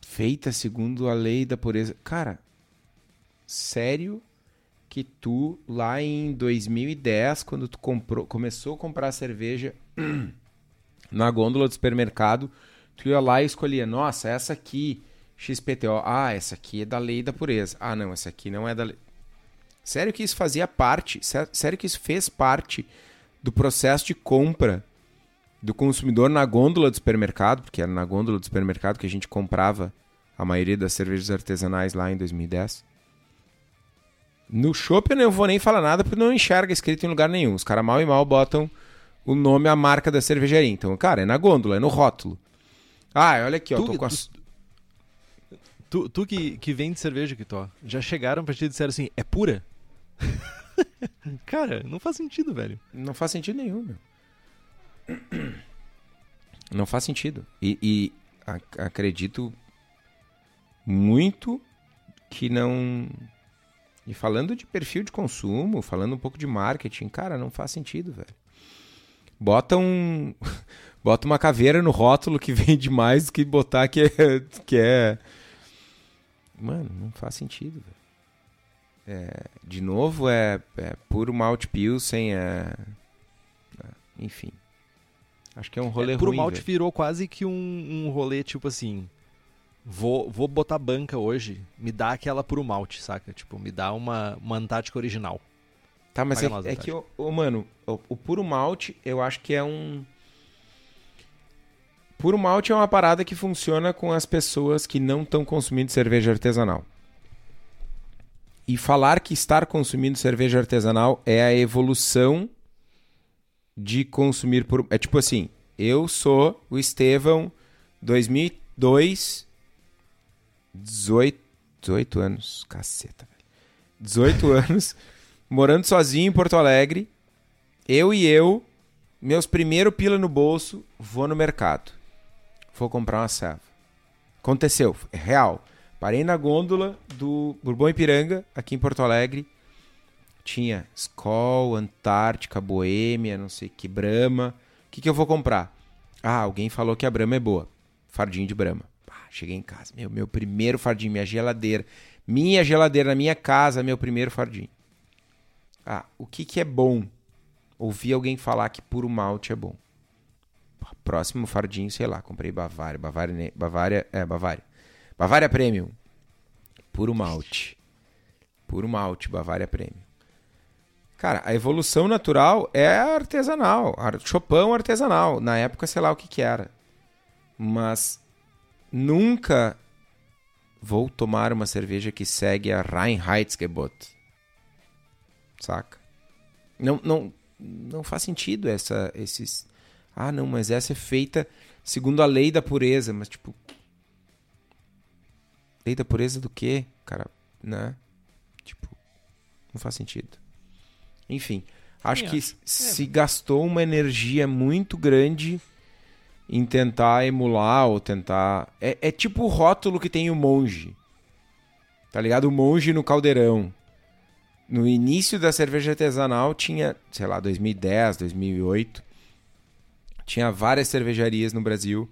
A: Feita segundo a lei da pureza. Cara, sério que tu, lá em 2010, quando tu comprou, começou a comprar cerveja na gôndola do supermercado, tu ia lá e escolhia, nossa, essa aqui, XPTO, ah, essa aqui é da lei da pureza. Ah, não, essa aqui não é da lei. Sério que isso fazia parte, sério que isso fez parte do processo de compra do consumidor na gôndola do supermercado, porque era na gôndola do supermercado que a gente comprava a maioria das cervejas artesanais lá em 2010. No shopping eu não vou nem falar nada porque não enxerga escrito em lugar nenhum. Os caras mal e mal botam o nome, a marca da cervejaria. Então, cara, é na gôndola, é no rótulo. Ah, olha aqui, ó. Tu, tô com a...
B: tu, tu, que, que vende cerveja, tô, já chegaram pra ti e disseram assim, é pura? cara, não faz sentido, velho.
A: Não faz sentido nenhum, meu. Não faz sentido. E, e acredito muito que não. E falando de perfil de consumo, falando um pouco de marketing, cara, não faz sentido, velho. Bota um. Bota uma caveira no rótulo que vende mais do que botar que é. Que é... Mano, não faz sentido, velho. É, de novo, é, é puro malt pilsen, é. Enfim. Acho que é um rolê é,
B: puro
A: ruim,
B: malt
A: velho.
B: virou quase que um, um rolê, tipo assim... Vou, vou botar banca hoje, me dá aquela puro malte, saca? Tipo, me dá uma, uma Antártica original.
A: Tá, mas é, é que, oh, mano, o, o, puro malte, eu acho que é um. Puro malte é uma parada que funciona com as pessoas que não estão consumindo cerveja artesanal. E falar que estar consumindo cerveja artesanal é a evolução de consumir por. É tipo assim, eu sou o Estevão, 2002, 18, 18 anos, caceta, velho. 18 anos morando sozinho em Porto Alegre, eu e eu, meus primeiros pila no bolso, vou no mercado. Vou comprar uma serva. Aconteceu, é real. Parei na gôndola do Bourbon Ipiranga, aqui em Porto Alegre. Tinha Skol, Antártica, Boêmia, não sei que, Brahma. O que, que eu vou comprar? Ah, alguém falou que a Brahma é boa. Fardinho de Brahma. cheguei em casa. Meu, meu primeiro fardinho, minha geladeira. Minha geladeira na minha casa, meu primeiro fardinho. Ah, o que, que é bom? Ouvi alguém falar que puro malte é bom. Próximo fardinho, sei lá, comprei Bavária. Bavária, Bavária, é, Bavária. Bavária Premium. Puro malte. Puro malte, Bavária Premium. Cara, a evolução natural é artesanal. Chopão artesanal. Na época, sei lá o que que era. Mas nunca vou tomar uma cerveja que segue a Reinheitsgebot saca? Não, não, não faz sentido essa, esses. Ah, não, mas essa é feita segundo a lei da pureza, mas tipo. Lei da pureza do quê, cara? Né? Tipo, não faz sentido. Enfim, acho que se gastou uma energia muito grande em tentar emular ou tentar. É, é tipo o rótulo que tem o monge. Tá ligado? O monge no caldeirão. No início da cerveja artesanal tinha, sei lá, 2010, 2008. Tinha várias cervejarias no Brasil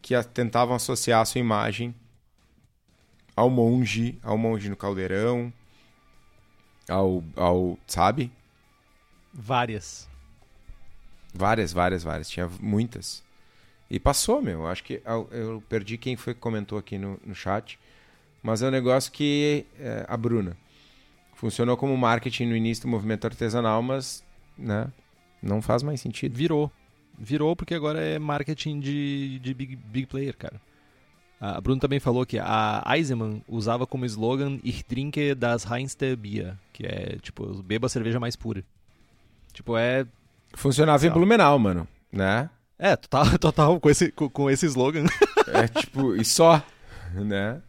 A: que tentavam associar a sua imagem ao monge, ao monge no caldeirão, ao, ao sabe?
B: Várias.
A: Várias, várias, várias. Tinha muitas. E passou, meu. Acho que eu perdi quem foi que comentou aqui no, no chat. Mas é um negócio que. É, a Bruna. Funcionou como marketing no início do movimento artesanal, mas né, não faz mais sentido.
B: Virou. Virou porque agora é marketing de, de big, big player, cara. A Bruno também falou que a Eisenman usava como slogan Ich trinke das reinste Bier, que é tipo, beba a cerveja mais pura. Tipo, é.
A: Funcionava em Blumenau, mano, né?
B: É, total, total com, esse, com, com esse slogan.
A: é tipo, e só, né?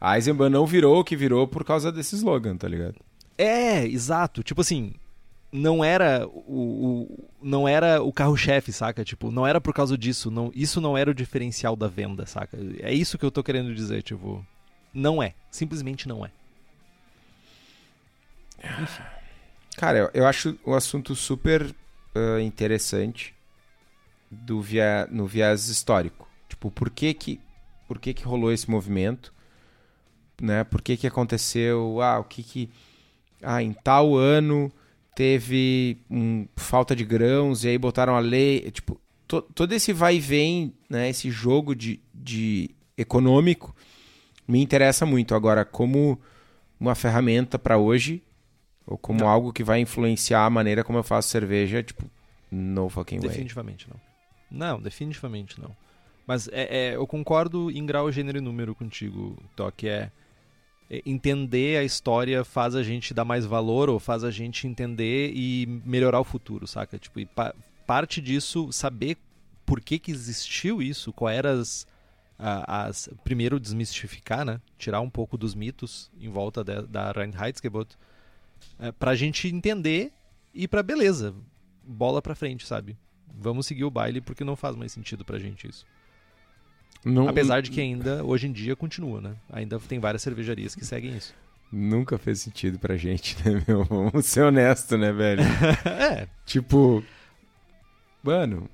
A: A Eisenbahn não virou o que virou por causa desse slogan, tá ligado?
B: É, exato. Tipo assim, não era o, o não era o carro-chefe, saca? Tipo, não era por causa disso, não, isso não era o diferencial da venda, saca? É isso que eu tô querendo dizer, tipo, não é, simplesmente não é.
A: Enfim. Cara, eu, eu acho o assunto super uh, interessante do via, no viés histórico. Tipo, por que que, por que que rolou esse movimento? Né? Por que que aconteceu? Ah, o que que... Ah, em tal ano teve um, falta de grãos e aí botaram a lei. Tipo, to, todo esse vai e vem, né, esse jogo de, de econômico me interessa muito. Agora, como uma ferramenta para hoje, ou como não. algo que vai influenciar a maneira como eu faço cerveja, tipo, no fucking
B: way. Definitivamente não. Não, definitivamente não. Mas é, é, eu concordo em grau, gênero e número contigo, Toque. É, é, entender a história faz a gente dar mais valor ou faz a gente entender e melhorar o futuro, saca? Tipo, e pa parte disso, saber por que que existiu isso, quais eram as, as... Primeiro, desmistificar, né? Tirar um pouco dos mitos em volta de, da Reinheitsgebot é, pra gente entender e pra beleza, bola pra frente, sabe? Vamos seguir o baile porque não faz mais sentido pra gente isso. Não, Apesar de que ainda, hoje em dia, continua, né? Ainda tem várias cervejarias que seguem isso.
A: Nunca fez sentido pra gente, né, meu? Vamos ser honestos, né, velho?
B: é.
A: Tipo. Mano.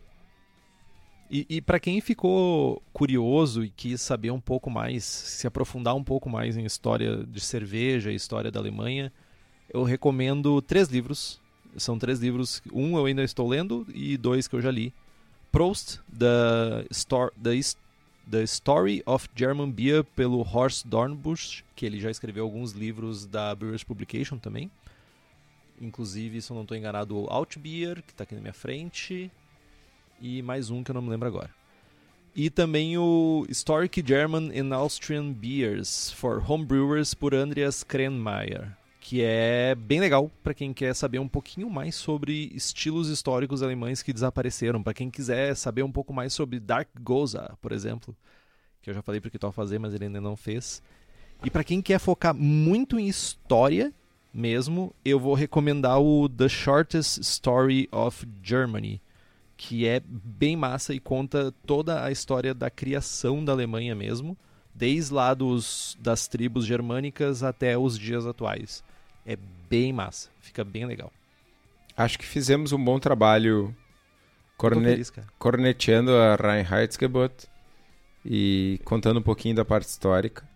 B: E, e para quem ficou curioso e quis saber um pouco mais, se aprofundar um pouco mais em história de cerveja história da Alemanha, eu recomendo três livros. São três livros. Um eu ainda estou lendo e dois que eu já li. Prost, The, Stor the The Story of German Beer pelo Horst Dornbusch, que ele já escreveu alguns livros da Brewers Publication também. Inclusive, se eu não estou enganado, o Outbeer, que está aqui na minha frente. E mais um que eu não me lembro agora. E também o Historic German and Austrian Beers for Homebrewers por Andreas Krenmeier, que é bem legal para quem quer saber um pouquinho mais sobre estilos históricos alemães que desapareceram, para quem quiser saber um pouco mais sobre Dark Goza, por exemplo, que eu já falei para o Kital fazer, mas ele ainda não fez. E para quem quer focar muito em história mesmo, eu vou recomendar o The Shortest Story of Germany, que é bem massa e conta toda a história da criação da Alemanha mesmo, desde lá dos, das tribos germânicas até os dias atuais. É bem massa, fica bem legal.
A: Acho que fizemos um bom trabalho corne feliz, corneteando a Reinheitsgebot e contando um pouquinho da parte histórica.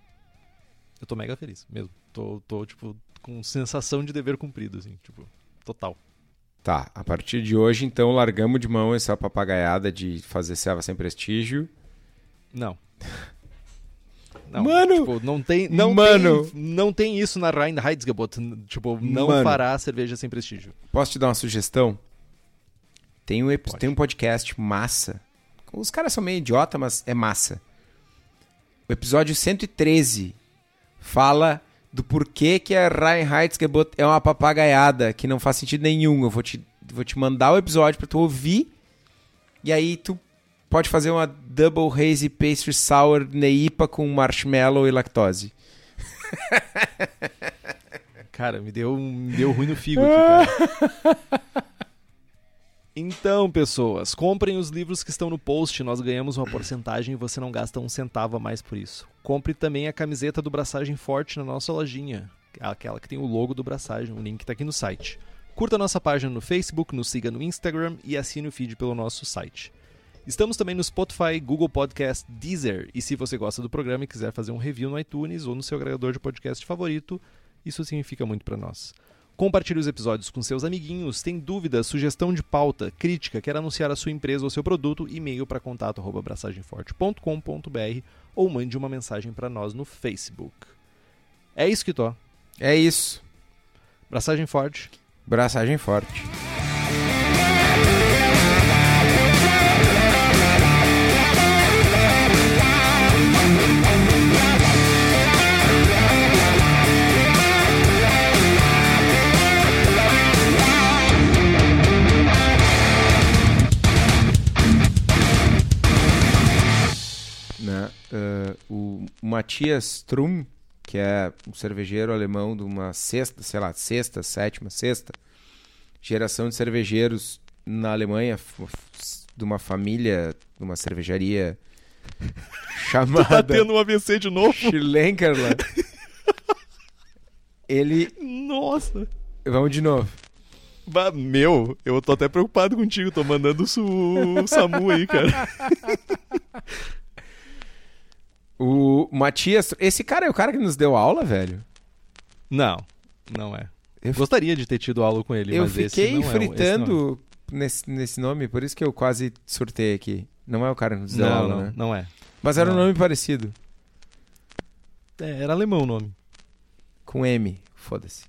B: Eu tô mega feliz mesmo. Tô, tô tipo, com sensação de dever cumprido, assim, tipo, total.
A: Tá, a partir de hoje, então, largamos de mão essa papagaiada de fazer serva sem prestígio.
B: Não.
A: Não, mano!
B: Tipo, não tem, não mano. Tem, não tem isso na Reinheitsgebot. Tipo, não mano, fará cerveja sem prestígio.
A: Posso te dar uma sugestão? Tem um, tem um podcast massa. Os caras são meio idiota, mas é massa. O episódio 113 fala do porquê que a Reinheitsgebot é uma papagaiada, que não faz sentido nenhum. Eu vou te, vou te mandar o episódio pra tu ouvir. E aí tu pode fazer uma Double Hazy Pastry Sour Neipa com marshmallow e lactose.
B: Cara, me deu, me deu ruim no figo aqui, cara. Então, pessoas, comprem os livros que estão no post, nós ganhamos uma porcentagem e você não gasta um centavo a mais por isso. Compre também a camiseta do Braçagem Forte na nossa lojinha, aquela que tem o logo do Braçagem, o link está aqui no site. Curta nossa página no Facebook, nos siga no Instagram e assine o feed pelo nosso site. Estamos também no Spotify, Google Podcast, Deezer. E se você gosta do programa e quiser fazer um review no iTunes ou no seu agregador de podcast favorito, isso significa muito para nós. Compartilhe os episódios com seus amiguinhos. Tem dúvida, sugestão de pauta, crítica, quer anunciar a sua empresa ou seu produto? E-mail para contato@braçagemforte.com.br ou mande uma mensagem para nós no Facebook. É isso que tô.
A: É isso.
B: Braçagem forte.
A: Braçagem forte. Uh, o Matias Trum, que é um cervejeiro alemão de uma sexta, sei lá, sexta, sétima, sexta geração de cervejeiros na Alemanha, de uma família, de uma cervejaria chamada.
B: tá tendo um AVC de novo?
A: Schlenkerland. Ele.
B: Nossa!
A: Vamos de novo.
B: Bah, meu, eu tô até preocupado contigo, tô mandando o, o SAMU aí, cara.
A: O Matias, esse cara é o cara que nos deu aula, velho?
B: Não, não é. Eu gostaria de ter tido aula com ele,
A: eu
B: mas
A: fiquei fritando
B: é,
A: é. nesse, nesse nome, por isso que eu quase surtei aqui. Não é o cara que nos deu
B: não,
A: aula,
B: não,
A: né?
B: Não é.
A: Mas era
B: não.
A: um nome parecido.
B: É, era alemão o nome.
A: Com M, foda-se.